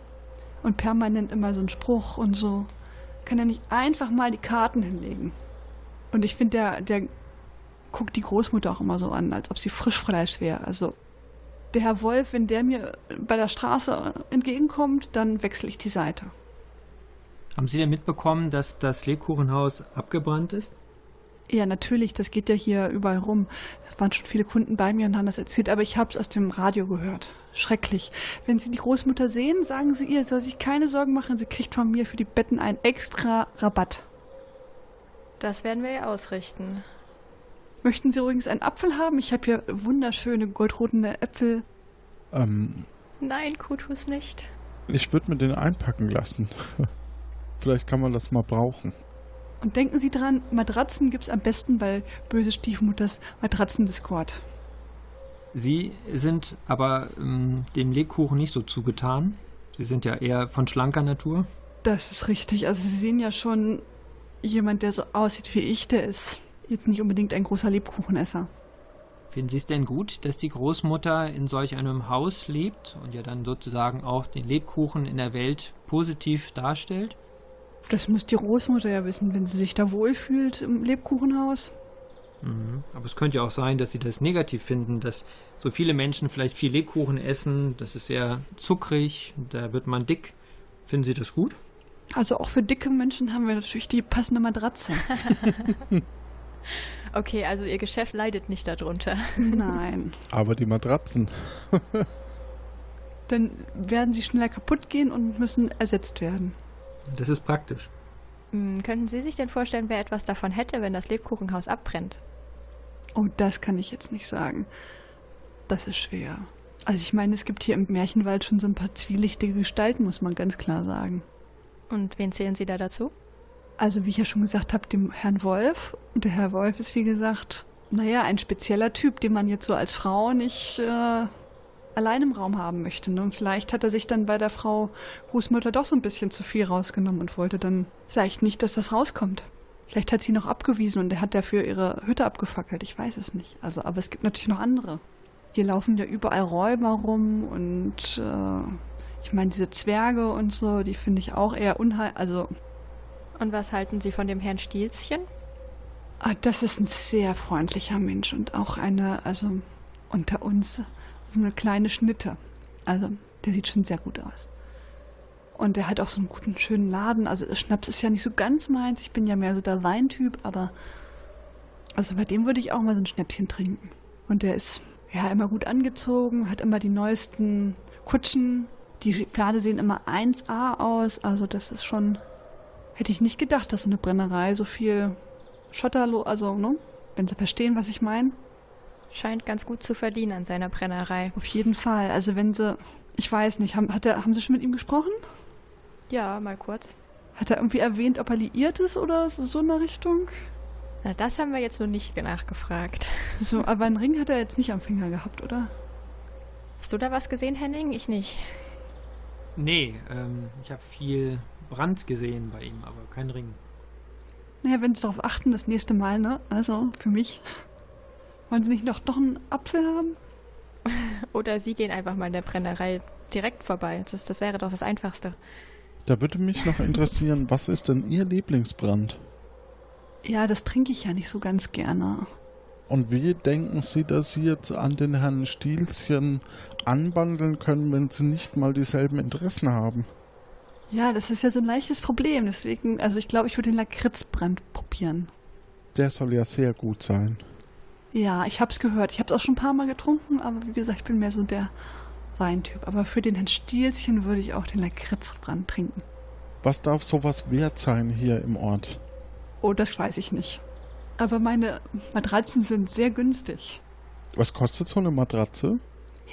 Und permanent immer so ein Spruch und so. Kann er nicht einfach mal die Karten hinlegen? Und ich finde, der, der guckt die Großmutter auch immer so an, als ob sie Frischfleisch wäre. Also der Herr Wolf, wenn der mir bei der Straße entgegenkommt, dann wechsle ich die Seite. Haben Sie denn mitbekommen, dass das Lebkuchenhaus abgebrannt ist? Ja, natürlich, das geht ja hier überall rum. Es waren schon viele Kunden bei mir und haben das erzählt, aber ich habe es aus dem Radio gehört. Schrecklich. Wenn Sie die Großmutter sehen, sagen Sie ihr, soll sich keine Sorgen machen, sie kriegt von mir für die Betten einen extra Rabatt. Das werden wir ja ausrichten. Möchten Sie übrigens einen Apfel haben? Ich habe hier wunderschöne goldrotene Äpfel. Ähm, Nein, Kutus nicht. ich würde mir den einpacken lassen. Vielleicht kann man das mal brauchen. Und denken Sie dran, Matratzen gibt's am besten bei böse Stiefmutters Matratzen-Discord. Sie sind aber ähm, dem Lebkuchen nicht so zugetan. Sie sind ja eher von schlanker Natur. Das ist richtig. Also Sie sehen ja schon, jemand, der so aussieht wie ich, der ist jetzt nicht unbedingt ein großer Lebkuchenesser. Finden Sie es denn gut, dass die Großmutter in solch einem Haus lebt und ja dann sozusagen auch den Lebkuchen in der Welt positiv darstellt? Das muss die Großmutter ja wissen, wenn sie sich da wohlfühlt im Lebkuchenhaus. Mhm. Aber es könnte ja auch sein, dass Sie das negativ finden, dass so viele Menschen vielleicht viel Lebkuchen essen. Das ist sehr zuckrig, da wird man dick. Finden Sie das gut? Also auch für dicke Menschen haben wir natürlich die passende Matratze. Okay, also Ihr Geschäft leidet nicht darunter. Nein. Aber die Matratzen. Dann werden sie schneller kaputt gehen und müssen ersetzt werden. Das ist praktisch. Hm, könnten Sie sich denn vorstellen, wer etwas davon hätte, wenn das Lebkuchenhaus abbrennt? Oh, das kann ich jetzt nicht sagen. Das ist schwer. Also ich meine, es gibt hier im Märchenwald schon so ein paar zwielichtige Gestalten, muss man ganz klar sagen. Und wen zählen Sie da dazu? Also wie ich ja schon gesagt habe, dem Herrn Wolf. Und der Herr Wolf ist, wie gesagt, naja, ein spezieller Typ, den man jetzt so als Frau nicht äh, allein im Raum haben möchte. Ne? Und vielleicht hat er sich dann bei der Frau Großmutter doch so ein bisschen zu viel rausgenommen und wollte dann vielleicht nicht, dass das rauskommt. Vielleicht hat sie noch abgewiesen und er hat dafür ihre Hütte abgefackelt. Ich weiß es nicht. Also, aber es gibt natürlich noch andere. Hier laufen ja überall Räuber rum und äh, ich meine, diese Zwerge und so, die finde ich auch eher unheil. Also, Und was halten Sie von dem Herrn Stielchen? ah, das ist ein sehr freundlicher Mensch und auch eine, also unter uns, so eine kleine Schnitte. Also, der sieht schon sehr gut aus. Und der hat auch so einen guten, schönen Laden. Also, Schnaps ist ja nicht so ganz meins. Ich bin ja mehr so der Weintyp, aber also bei dem würde ich auch mal so ein Schnäpschen trinken. Und der ist ja immer gut angezogen, hat immer die neuesten Kutschen. Die Pferde sehen immer 1A aus. Also, das ist schon. Hätte ich nicht gedacht, dass so eine Brennerei so viel Schotterlo, also, ne? Wenn Sie verstehen, was ich meine. Scheint ganz gut zu verdienen an seiner Brennerei. Auf jeden Fall. Also, wenn Sie. Ich weiß nicht, haben, hat er, haben Sie schon mit ihm gesprochen? Ja, mal kurz. Hat er irgendwie erwähnt, ob er liiert ist oder so, in der Richtung? Na, das haben wir jetzt noch nicht nachgefragt. So, aber einen Ring hat er jetzt nicht am Finger gehabt, oder? Hast du da was gesehen, Henning? Ich nicht. Nee, ähm, ich habe viel Brand gesehen bei ihm, aber kein Ring. Naja, wenn Sie darauf achten, das nächste Mal, ne? Also, für mich. Wollen Sie nicht noch, noch einen Apfel haben? Oder Sie gehen einfach mal in der Brennerei direkt vorbei. Das, das wäre doch das Einfachste. Da würde mich noch interessieren, was ist denn Ihr Lieblingsbrand? Ja, das trinke ich ja nicht so ganz gerne. Und wie denken Sie, dass Sie jetzt an den Herrn Stielchen anbandeln können, wenn Sie nicht mal dieselben Interessen haben? Ja, das ist ja so ein leichtes Problem. Deswegen, also ich glaube, ich würde den Lakritzbrand probieren. Der soll ja sehr gut sein. Ja, ich hab's gehört. Ich hab's auch schon ein paar Mal getrunken, aber wie gesagt, ich bin mehr so der Weintyp. Aber für den Herrn Stielchen würde ich auch den Lakritzbrand trinken. Was darf sowas wert sein hier im Ort? Oh, das weiß ich nicht. Aber meine Matratzen sind sehr günstig. Was kostet so eine Matratze?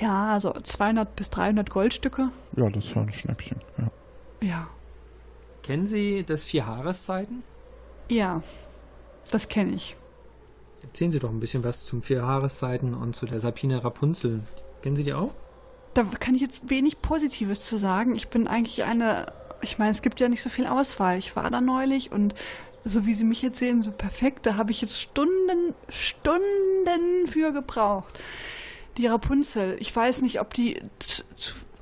Ja, also 200 bis 300 Goldstücke. Ja, das ist ja ein Schnäppchen. Ja. Ja. Kennen Sie das Vier Jahreszeiten? Ja, das kenne ich. Erzählen Sie doch ein bisschen was zum Vier Jahreszeiten und zu der Sabine Rapunzel. Kennen Sie die auch? Da kann ich jetzt wenig Positives zu sagen. Ich bin eigentlich eine, ich meine, es gibt ja nicht so viel Auswahl. Ich war da neulich und so wie Sie mich jetzt sehen, so perfekt, da habe ich jetzt Stunden, Stunden für gebraucht. Die Rapunzel, ich weiß nicht, ob die,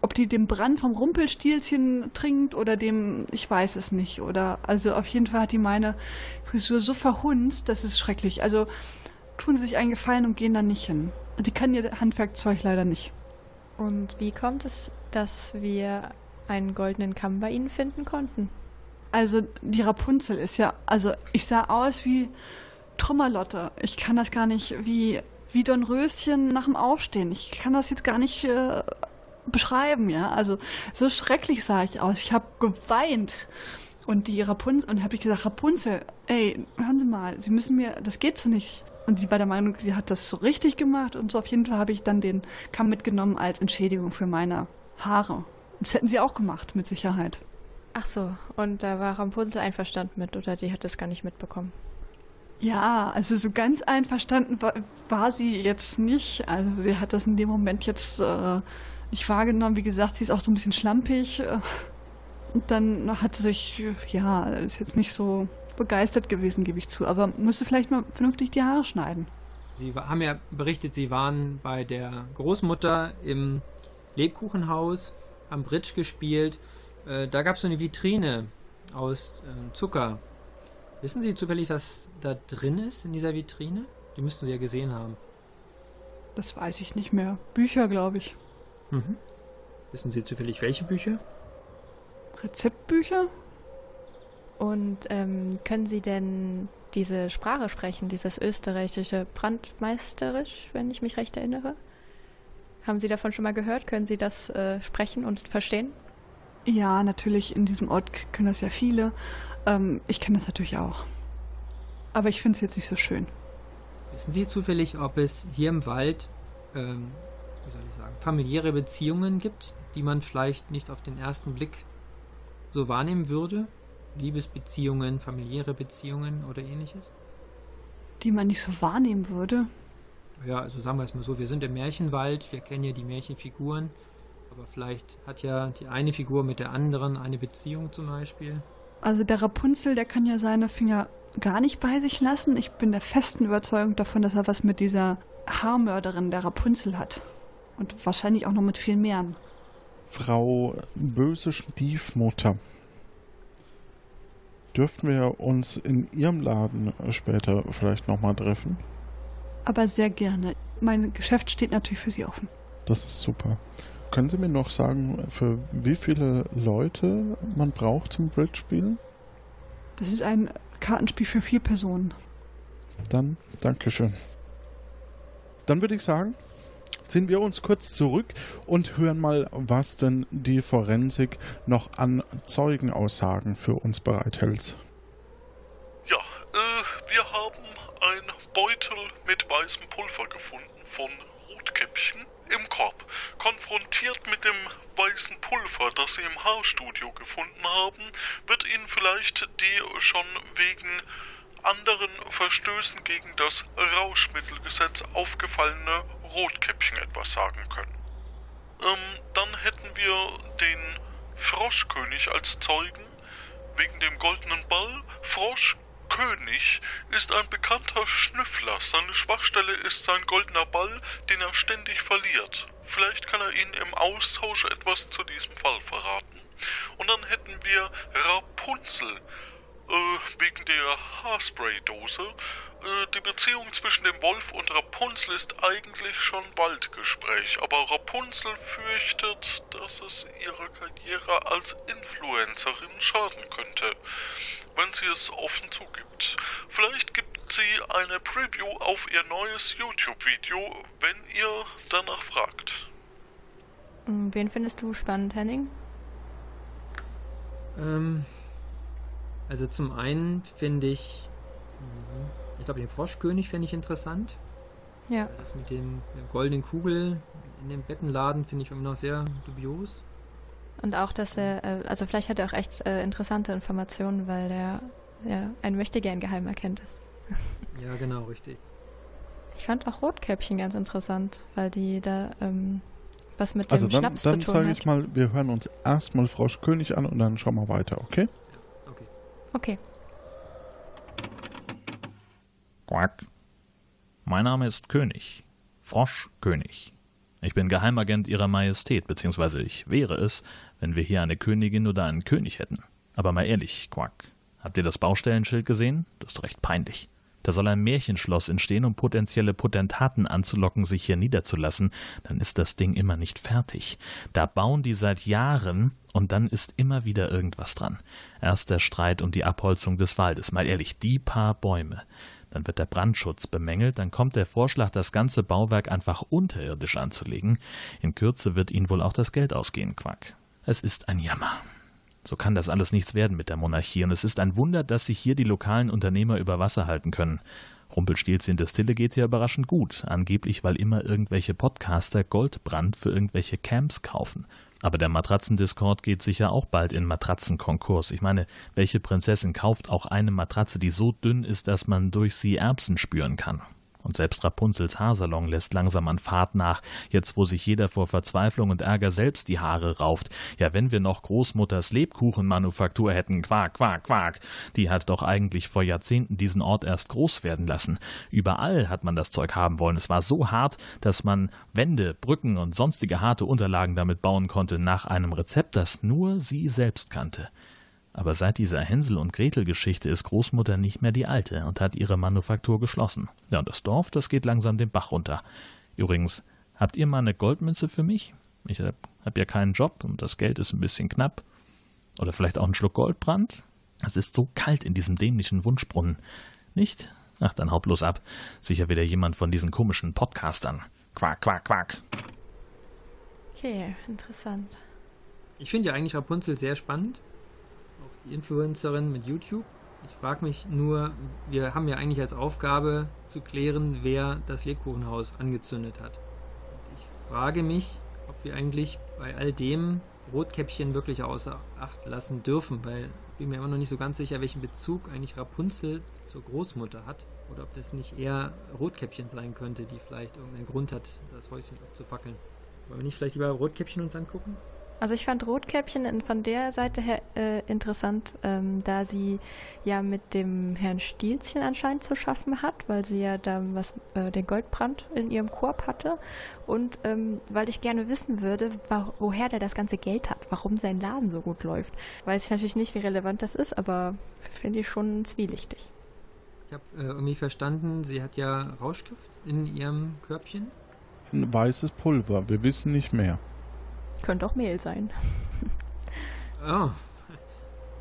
ob die den Brand vom Rumpelstilzchen trinkt oder dem, ich weiß es nicht. Oder, also auf jeden Fall hat die meine Frisur so verhunzt, das ist schrecklich. Also tun sie sich einen Gefallen und gehen da nicht hin. Die kann ihr Handwerkzeug leider nicht. Und wie kommt es, dass wir einen goldenen Kamm bei Ihnen finden konnten? Also die Rapunzel ist ja, also ich sah aus wie Trümmerlotte. Ich kann das gar nicht, wie, wie Dornröschen nach dem Aufstehen. Ich kann das jetzt gar nicht äh, beschreiben, ja. Also so schrecklich sah ich aus. Ich habe geweint. Und die Rapunzel, und habe ich gesagt, Rapunzel, ey, hören Sie mal, Sie müssen mir, das geht so nicht. Und sie war der Meinung, sie hat das so richtig gemacht. Und so auf jeden Fall habe ich dann den Kamm mitgenommen als Entschädigung für meine Haare. Das hätten sie auch gemacht, mit Sicherheit. Ach so, und da war Rapunzel einverstanden mit, oder die hat das gar nicht mitbekommen? Ja, also so ganz einverstanden war, war sie jetzt nicht. Also sie hat das in dem Moment jetzt äh, nicht wahrgenommen. Wie gesagt, sie ist auch so ein bisschen schlampig. Und dann hat sie sich, ja, ist jetzt nicht so begeistert gewesen, gebe ich zu. Aber musste vielleicht mal vernünftig die Haare schneiden. Sie haben ja berichtet, Sie waren bei der Großmutter im Lebkuchenhaus, haben Bridge gespielt. Äh, da gab es so eine Vitrine aus äh, Zucker. Wissen Sie zufällig, was da drin ist in dieser Vitrine? Die müssten Sie ja gesehen haben. Das weiß ich nicht mehr. Bücher, glaube ich. Mhm. Wissen Sie zufällig, welche Bücher? Rezeptbücher? Und ähm, können Sie denn diese Sprache sprechen, dieses österreichische Brandmeisterisch, wenn ich mich recht erinnere? Haben Sie davon schon mal gehört? Können Sie das äh, sprechen und verstehen? Ja, natürlich. In diesem Ort können das ja viele. Ähm, ich kenne das natürlich auch. Aber ich finde es jetzt nicht so schön. Wissen Sie zufällig, ob es hier im Wald, ähm, familiäre Beziehungen gibt, die man vielleicht nicht auf den ersten Blick so wahrnehmen würde? Liebesbeziehungen, familiäre Beziehungen oder ähnliches? Die man nicht so wahrnehmen würde? Ja, also sagen wir es mal so, wir sind im Märchenwald, wir kennen ja die Märchenfiguren, aber vielleicht hat ja die eine Figur mit der anderen eine Beziehung zum Beispiel. Also der Rapunzel, der kann ja seine Finger gar nicht bei sich lassen. Ich bin der festen Überzeugung davon, dass er was mit dieser Haarmörderin der Rapunzel hat. Und wahrscheinlich auch noch mit viel mehr. Frau böse Stiefmutter. Dürften wir uns in Ihrem Laden später vielleicht nochmal treffen? Aber sehr gerne. Mein Geschäft steht natürlich für Sie offen. Das ist super. Können Sie mir noch sagen, für wie viele Leute man braucht zum Bridge-Spielen? Das ist ein Kartenspiel für vier Personen. Dann Dankeschön. Dann würde ich sagen, ziehen wir uns kurz zurück und hören mal, was denn die Forensik noch an Zeugenaussagen für uns bereithält. Ja, äh, wir haben ein Beutel mit weißem Pulver gefunden von Rotkäppchen im Korb. Konfrontiert mit dem weißen Pulver, das Sie im Haarstudio gefunden haben, wird Ihnen vielleicht die schon wegen anderen Verstößen gegen das Rauschmittelgesetz aufgefallene Rotkäppchen etwas sagen können. Ähm, dann hätten wir den Froschkönig als Zeugen wegen dem goldenen Ball. Froschkönig ist ein bekannter Schnüffler. Seine Schwachstelle ist sein goldener Ball, den er ständig verliert. Vielleicht kann er Ihnen im Austausch etwas zu diesem Fall verraten. Und dann hätten wir Rapunzel äh, wegen der Haarspray-Dose. Äh, die Beziehung zwischen dem Wolf und Rapunzel ist eigentlich schon bald Gespräch, aber Rapunzel fürchtet, dass es ihrer Karriere als Influencerin schaden könnte, wenn sie es offen zugibt. Vielleicht gibt sie eine Preview auf ihr neues YouTube-Video, wenn ihr danach fragt. Hm, wen findest du spannend, Henning? Ähm, also zum einen finde ich, mhm, ich glaube, den Froschkönig fände ich interessant. Ja. Das mit dem der goldenen Kugel in dem Bettenladen finde ich immer noch sehr dubios. Und auch, dass er, äh, also vielleicht hat er auch echt äh, interessante Informationen, weil er ja, ein möchtegern Geheimagent ist. ja, genau, richtig. Ich fand auch Rotkäppchen ganz interessant, weil die da ähm, was mit also dem dann, Schnaps dann zu tun sage hat. ich mal, wir hören uns erstmal Froschkönig an und dann schauen wir weiter, okay? Okay. Quack. Mein Name ist König. Froschkönig. Ich bin Geheimagent Ihrer Majestät, beziehungsweise ich wäre es, wenn wir hier eine Königin oder einen König hätten. Aber mal ehrlich, Quack. Habt ihr das Baustellenschild gesehen? Das ist recht peinlich. Da soll ein Märchenschloss entstehen, um potenzielle Potentaten anzulocken, sich hier niederzulassen. Dann ist das Ding immer nicht fertig. Da bauen die seit Jahren und dann ist immer wieder irgendwas dran. Erst der Streit um die Abholzung des Waldes. Mal ehrlich, die paar Bäume. Dann wird der Brandschutz bemängelt, dann kommt der Vorschlag, das ganze Bauwerk einfach unterirdisch anzulegen. In Kürze wird ihnen wohl auch das Geld ausgehen, Quack. Es ist ein Jammer. So kann das alles nichts werden mit der Monarchie, und es ist ein Wunder, dass sich hier die lokalen Unternehmer über Wasser halten können. Rumpelstilzchen der Stille geht ja überraschend gut, angeblich weil immer irgendwelche Podcaster Goldbrand für irgendwelche Camps kaufen. Aber der Matratzendiscord geht sicher auch bald in Matratzenkonkurs. Ich meine, welche Prinzessin kauft auch eine Matratze, die so dünn ist, dass man durch sie Erbsen spüren kann? Und selbst Rapunzels Haarsalon lässt langsam an Fahrt nach, jetzt wo sich jeder vor Verzweiflung und Ärger selbst die Haare rauft. Ja, wenn wir noch Großmutters Lebkuchenmanufaktur hätten, quak, quak, quak. Die hat doch eigentlich vor Jahrzehnten diesen Ort erst groß werden lassen. Überall hat man das Zeug haben wollen. Es war so hart, dass man Wände, Brücken und sonstige harte Unterlagen damit bauen konnte, nach einem Rezept, das nur sie selbst kannte. Aber seit dieser Hänsel- und Gretel-Geschichte ist Großmutter nicht mehr die alte und hat ihre Manufaktur geschlossen. Ja, und das Dorf, das geht langsam den Bach runter. Übrigens, habt ihr mal eine Goldmünze für mich? Ich hab, hab ja keinen Job und das Geld ist ein bisschen knapp. Oder vielleicht auch einen Schluck Goldbrand? Es ist so kalt in diesem dämlichen Wunschbrunnen. Nicht? Ach, dann haut bloß ab. Sicher wieder jemand von diesen komischen Podcastern. Quack, quack, quack. Okay, interessant. Ich finde ja eigentlich Rapunzel sehr spannend. Influencerin mit YouTube. Ich frage mich nur, wir haben ja eigentlich als Aufgabe zu klären, wer das Lebkuchenhaus angezündet hat. Ich frage mich, ob wir eigentlich bei all dem Rotkäppchen wirklich außer Acht lassen dürfen, weil ich bin mir immer noch nicht so ganz sicher, welchen Bezug eigentlich Rapunzel zur Großmutter hat. Oder ob das nicht eher Rotkäppchen sein könnte, die vielleicht irgendeinen Grund hat, das Häuschen abzufackeln. Wollen wir nicht vielleicht lieber Rotkäppchen uns angucken? Also ich fand Rotkäppchen in- von der Seite her äh, interessant, ähm, da sie ja mit dem Herrn Stielchen anscheinend zu schaffen hat, weil sie ja da was äh, den Goldbrand in ihrem Korb hatte und ähm, weil ich gerne wissen würde, wa- woher der das ganze Geld hat, warum sein Laden so gut läuft. Weiß ich natürlich nicht, wie relevant das ist, aber finde ich schon zwielichtig. Ich habe äh, irgendwie verstanden, sie hat ja Rauschgift in ihrem Körbchen. Ein weißes Pulver, wir wissen nicht mehr. Könnte auch Mehl sein. Ah,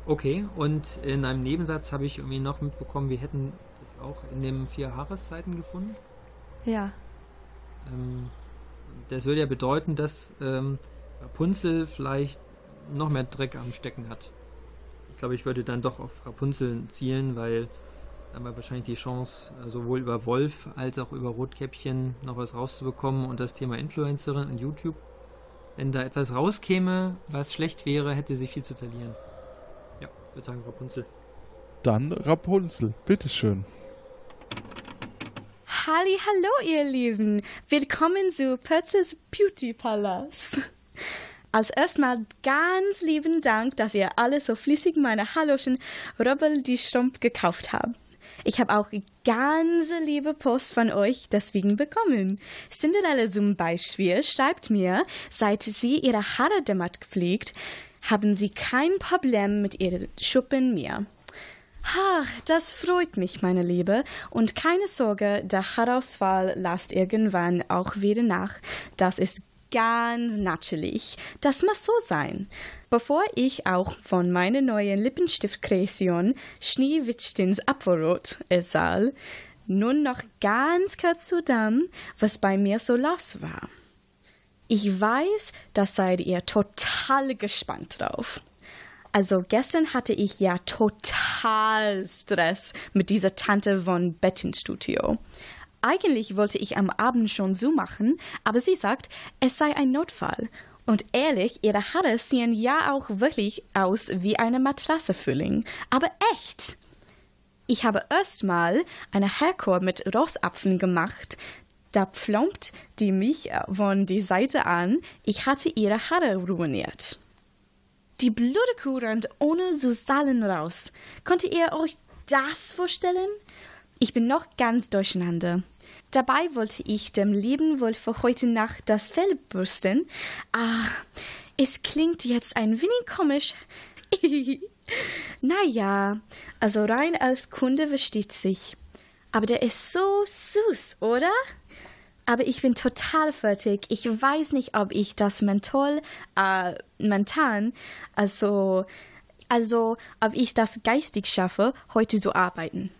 okay. Und in einem Nebensatz habe ich irgendwie noch mitbekommen, wir hätten das auch in den vier Jahreszeiten gefunden. Ja. Ähm, das würde ja bedeuten, dass ähm, Rapunzel vielleicht noch mehr Dreck am Stecken hat. Ich glaube, ich würde dann doch auf Rapunzel zielen, weil dann haben wir wahrscheinlich die Chance, äh, sowohl über Wolf als auch über Rotkäppchen noch was rauszubekommen und das Thema Influencerin und YouTube. Wenn da etwas rauskäme, was schlecht wäre, hätte sie viel zu verlieren. Ja, ich würde sagen Rapunzel. Dann Rapunzel, bitteschön. Halli, hallo ihr Lieben. Willkommen zu Pötzes Beauty Palace. Als erstmal ganz lieben Dank, dass ihr alle so flüssig meine Halloschen Robbel die Strumpf gekauft habt. Ich habe auch ganz liebe Post von euch deswegen bekommen. Cinderella zum Beispiel schreibt mir, seit sie ihre Haare dämmert pflegt, haben sie kein Problem mit ihren Schuppen mehr. Ach, das freut mich, meine Liebe. Und keine Sorge, der Haarausfall lässt irgendwann auch wieder nach. Das ist ganz natürlich. Das muss so sein. Bevor ich auch von meiner neuen Lippenstift-Kreation Schneewittchens Apfelrot erzähle, nun noch ganz kurz zu dem, was bei mir so los war. Ich weiß, da seid ihr total gespannt drauf. Also gestern hatte ich ja total Stress mit dieser Tante von Bettenstudio. Eigentlich wollte ich am Abend schon zumachen, aber sie sagt, es sei ein Notfall. Und ehrlich, ihre Haare sehen ja auch wirklich aus wie eine Matrassefülling. Aber echt! Ich habe erstmal eine Haarkur mit Rossapfen gemacht. Da plombt die mich von die Seite an. Ich hatte ihre Haare ruiniert. Die Blutekuh rennt ohne Susalen raus. Konntet ihr euch das vorstellen? Ich bin noch ganz durcheinander. Dabei wollte ich dem lieben Wolf heute Nacht das Fell bürsten. Ah, es klingt jetzt ein wenig komisch. naja, also rein als Kunde versteht sich. Aber der ist so süß, oder? Aber ich bin total fertig. Ich weiß nicht, ob ich das Menthol, äh, Mentan, also, also, ob ich das geistig schaffe, heute zu arbeiten.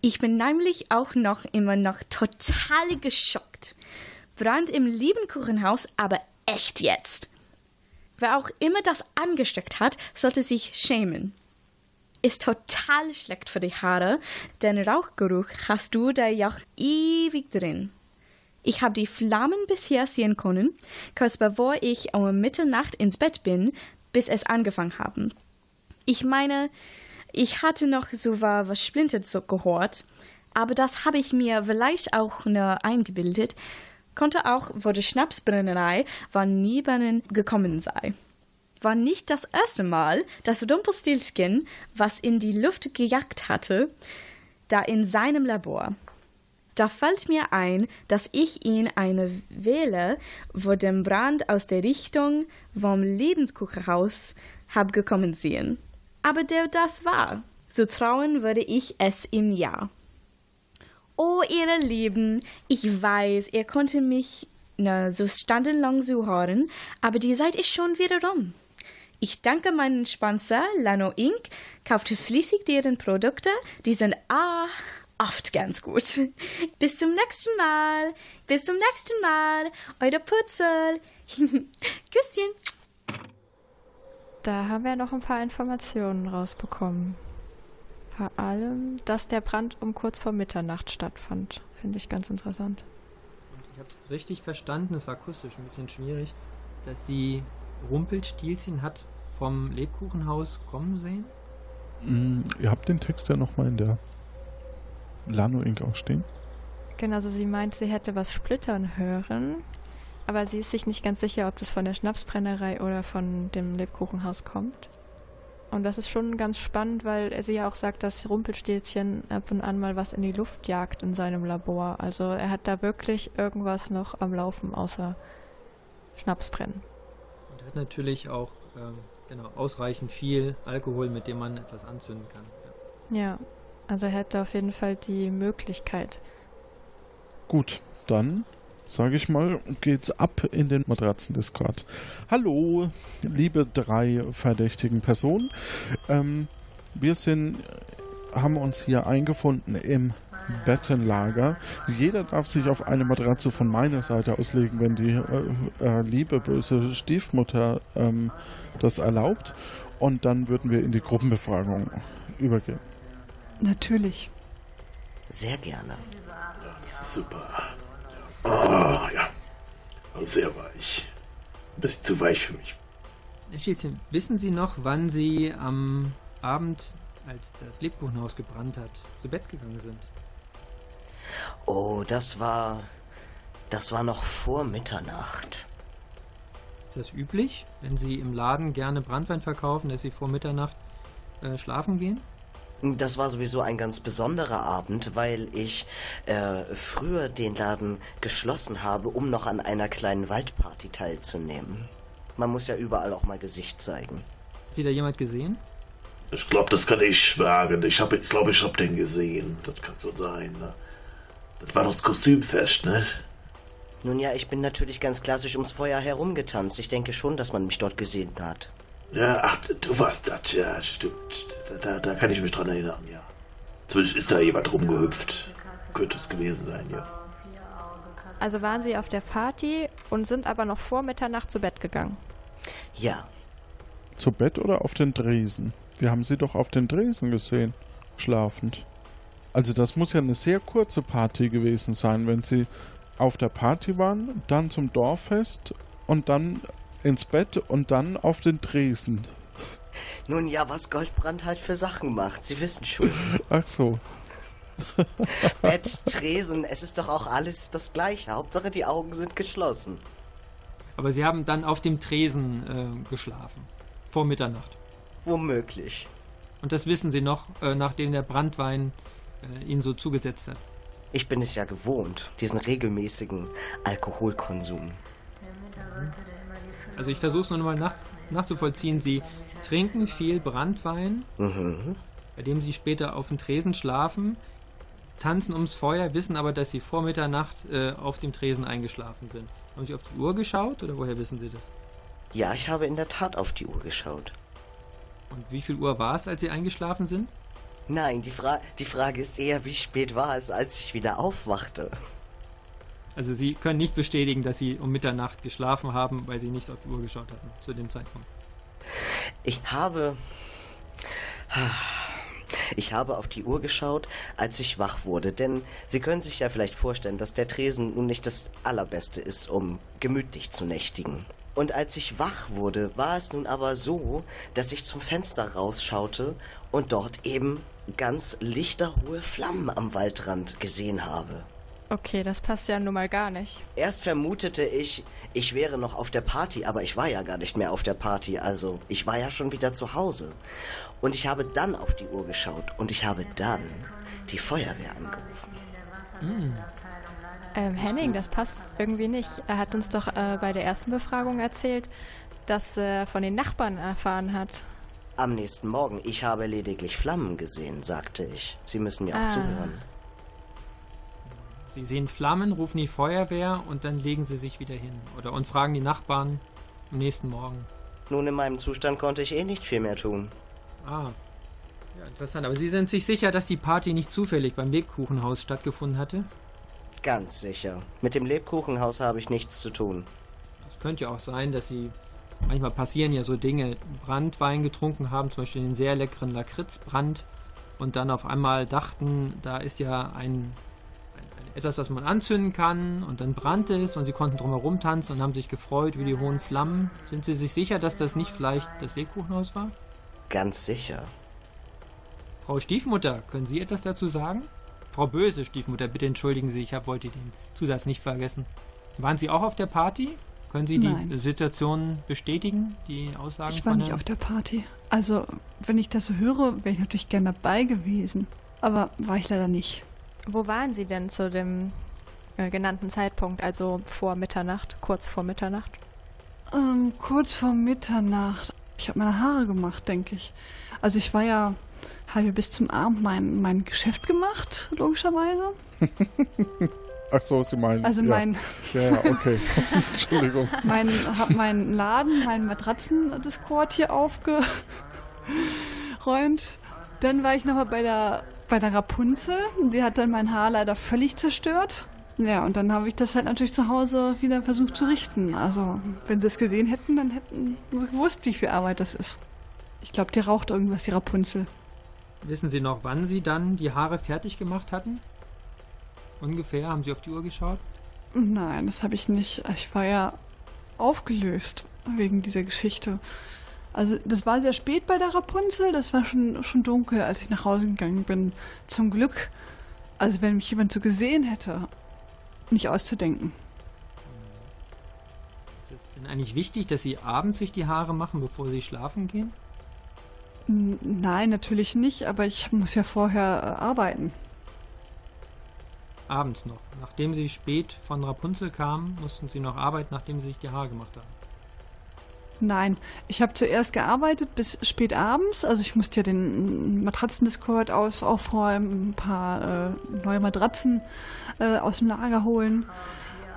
Ich bin nämlich auch noch immer noch total geschockt. Brand im Liebenkuchenhaus, aber echt jetzt. Wer auch immer das angesteckt hat, sollte sich schämen. Ist total schlecht für die Haare, denn Rauchgeruch hast du da ja auch ewig drin. Ich habe die Flammen bisher sehen können, kurz bevor ich um Mitternacht ins Bett bin, bis es angefangen haben. Ich meine, ich hatte noch so was Splinter gehört, aber das habe ich mir vielleicht auch nur eingebildet, konnte auch, wo die Schnapsbrennerei von neben gekommen sei. War nicht das erste Mal, dass Rumpelstilzchen was in die Luft gejagt hatte, da in seinem Labor. Da fällt mir ein, dass ich ihn eine wähle, wo dem Brand aus der Richtung vom Lebenskuchenhaus hab gekommen sehen aber der das war. So trauen würde ich es ihm ja. Oh, ihr Lieben, ich weiß, ihr konntet mich na, so stundenlang zuhören, aber die Zeit ist schon wieder rum. Ich danke meinen Sponsor Lano Inc., kaufte fließig deren Produkte, die sind ah, oft ganz gut. Bis zum nächsten Mal. Bis zum nächsten Mal. Eure Putzel. Küsschen. Da haben wir noch ein paar Informationen rausbekommen. Vor allem, dass der Brand um kurz vor Mitternacht stattfand. Finde ich ganz interessant. Und ich habe es richtig verstanden, es war akustisch ein bisschen schwierig, dass sie Rumpelstilzchen hat vom Lebkuchenhaus kommen sehen. Mm, ihr habt den Text ja nochmal in der Lano Inc. auch stehen. Genau, also sie meint, sie hätte was splittern hören aber sie ist sich nicht ganz sicher, ob das von der Schnapsbrennerei oder von dem Lebkuchenhaus kommt. Und das ist schon ganz spannend, weil sie ja auch sagt, dass Rumpelstilzchen ab und an mal was in die Luft jagt in seinem Labor. Also er hat da wirklich irgendwas noch am Laufen außer Schnapsbrennen. Und er hat natürlich auch ähm, genau, ausreichend viel Alkohol, mit dem man etwas anzünden kann. Ja. ja, also er hätte auf jeden Fall die Möglichkeit. Gut, dann sage ich mal, geht's ab in den Matratzen-Discord. Hallo, liebe drei verdächtigen Personen. Ähm, wir sind, haben uns hier eingefunden im Bettenlager. Jeder darf sich auf eine Matratze von meiner Seite auslegen, wenn die äh, äh, liebe böse Stiefmutter ähm, das erlaubt. Und dann würden wir in die Gruppenbefragung übergehen. Natürlich. Sehr gerne. Das ist super. Oh, ja. Sehr weich. Ein bisschen zu weich für mich. Herr Schielchen, wissen Sie noch, wann Sie am Abend, als das Lebkuchenhaus gebrannt hat, zu Bett gegangen sind? Oh, das war. Das war noch vor Mitternacht. Ist das üblich, wenn Sie im Laden gerne Brandwein verkaufen, dass Sie vor Mitternacht äh, schlafen gehen? Das war sowieso ein ganz besonderer Abend, weil ich äh, früher den Laden geschlossen habe, um noch an einer kleinen Waldparty teilzunehmen. Man muss ja überall auch mal Gesicht zeigen. Hat Sie da jemand gesehen? Ich glaube, das kann ich wagen. Ich glaube, ich, glaub, ich habe den gesehen. Das kann so sein. Ne? Das war doch das Kostümfest, ne? Nun ja, ich bin natürlich ganz klassisch ums Feuer herumgetanzt. Ich denke schon, dass man mich dort gesehen hat. Ja, ach, du warst das, ja, stimmt. Da, da kann ich mich dran erinnern, ja. Zumindest ist da jemand rumgehüpft. Könnte es gewesen sein, ja. Also waren Sie auf der Party und sind aber noch vor Mitternacht zu Bett gegangen? Ja. Zu Bett oder auf den Dresen? Wir haben sie doch auf den Dresen gesehen, schlafend. Also das muss ja eine sehr kurze Party gewesen sein, wenn sie auf der Party waren, dann zum Dorffest und dann ins Bett und dann auf den Dresen. Nun ja, was Goldbrand halt für Sachen macht. Sie wissen schon. Ach so. Bett, Tresen, es ist doch auch alles das Gleiche. Hauptsache, die Augen sind geschlossen. Aber Sie haben dann auf dem Tresen äh, geschlafen. Vor Mitternacht. Womöglich. Und das wissen Sie noch, äh, nachdem der Brandwein äh, Ihnen so zugesetzt hat. Ich bin es ja gewohnt, diesen regelmäßigen Alkoholkonsum. Also ich versuche es nur mal nach, nachzuvollziehen. Sie trinken viel Brandwein, Mhm. bei dem Sie später auf dem Tresen schlafen, tanzen ums Feuer, wissen aber, dass Sie vor Mitternacht äh, auf dem Tresen eingeschlafen sind. Haben Sie auf die Uhr geschaut oder woher wissen Sie das? Ja, ich habe in der Tat auf die Uhr geschaut. Und wie viel Uhr war es, als Sie eingeschlafen sind? Nein, die, Fra die Frage ist eher, wie spät war es, als ich wieder aufwachte. Also Sie können nicht bestätigen, dass Sie um Mitternacht geschlafen haben, weil Sie nicht auf die Uhr geschaut hatten zu dem Zeitpunkt. Ich habe. Ich habe auf die Uhr geschaut, als ich wach wurde, denn Sie können sich ja vielleicht vorstellen, dass der Tresen nun nicht das Allerbeste ist, um gemütlich zu nächtigen. Und als ich wach wurde, war es nun aber so, dass ich zum Fenster rausschaute und dort eben ganz lichterhohe Flammen am Waldrand gesehen habe. Okay, das passt ja nun mal gar nicht. Erst vermutete ich, ich wäre noch auf der Party, aber ich war ja gar nicht mehr auf der Party, also ich war ja schon wieder zu Hause. Und ich habe dann auf die Uhr geschaut und ich habe dann die Feuerwehr angerufen. Ähm, Henning, das passt irgendwie nicht. Er hat uns doch äh, bei der ersten Befragung erzählt, dass er von den Nachbarn erfahren hat. Am nächsten Morgen, ich habe lediglich Flammen gesehen, sagte ich. Sie müssen mir auch Ah. zuhören. Sie sehen Flammen, rufen die Feuerwehr und dann legen Sie sich wieder hin. Oder und fragen die Nachbarn am nächsten Morgen. Nun, in meinem Zustand konnte ich eh nicht viel mehr tun. Ah. Ja, interessant. Aber Sie sind sich sicher, dass die Party nicht zufällig beim Lebkuchenhaus stattgefunden hatte? Ganz sicher. Mit dem Lebkuchenhaus habe ich nichts zu tun. Es könnte ja auch sein, dass Sie. Manchmal passieren ja so Dinge. Brandwein getrunken haben, zum Beispiel den sehr leckeren Lakritzbrand. Und dann auf einmal dachten, da ist ja ein, etwas, das man anzünden kann. Und dann brannte es und Sie konnten drumherum tanzen und haben sich gefreut über die hohen Flammen. Sind Sie sich sicher, dass das nicht vielleicht das Lebkuchenhaus war? Ganz sicher. Frau Stiefmutter, können Sie etwas dazu sagen? Frau Böse Stiefmutter, bitte entschuldigen Sie, ich hab, wollte den Zusatz nicht vergessen. Waren Sie auch auf der Party? Können Sie die Nein. Situation bestätigen, die Aussagen Ich war von nicht auf der Party. Also, wenn ich das so höre, wäre ich natürlich gern dabei gewesen. Aber war ich leider nicht. Wo waren Sie denn zu dem äh, genannten Zeitpunkt, also vor Mitternacht, kurz vor Mitternacht? Ähm, kurz vor Mitternacht. Ich habe meine Haare gemacht, denke ich. Also ich war ja, habe ja bis zum Abend mein, mein Geschäft gemacht, logischerweise. Ach so, Sie meinen. Also ja. mein, Ja, ja, okay. Entschuldigung. mein, hab meinen Laden, meinen Matratzen-Discord hier aufgeräumt. Dann war ich nochmal bei der, bei der Rapunzel. Die hat dann mein Haar leider völlig zerstört. Ja, und dann habe ich das halt natürlich zu Hause wieder versucht zu richten. Also, wenn sie es gesehen hätten, dann hätten sie gewusst, wie viel Arbeit das ist. Ich glaube, die raucht irgendwas, die Rapunzel. Wissen Sie noch, wann Sie dann die Haare fertig gemacht hatten? Ungefähr, haben Sie auf die Uhr geschaut? Nein, das habe ich nicht. Ich war ja aufgelöst wegen dieser Geschichte. Also das war sehr spät bei der Rapunzel. Das war schon, schon dunkel, als ich nach Hause gegangen bin. Zum Glück. Also wenn mich jemand so gesehen hätte, nicht auszudenken. Ist es denn eigentlich wichtig, dass Sie abends sich die Haare machen, bevor Sie schlafen gehen? Nein, natürlich nicht, aber ich muss ja vorher äh, arbeiten. Abends noch. Nachdem Sie spät von Rapunzel kamen, mussten Sie noch arbeiten, nachdem Sie sich die Haare gemacht haben. Nein, ich habe zuerst gearbeitet bis spät abends. Also ich musste ja den Matratzendiscord aus, aufräumen, ein paar äh, neue Matratzen äh, aus dem Lager holen.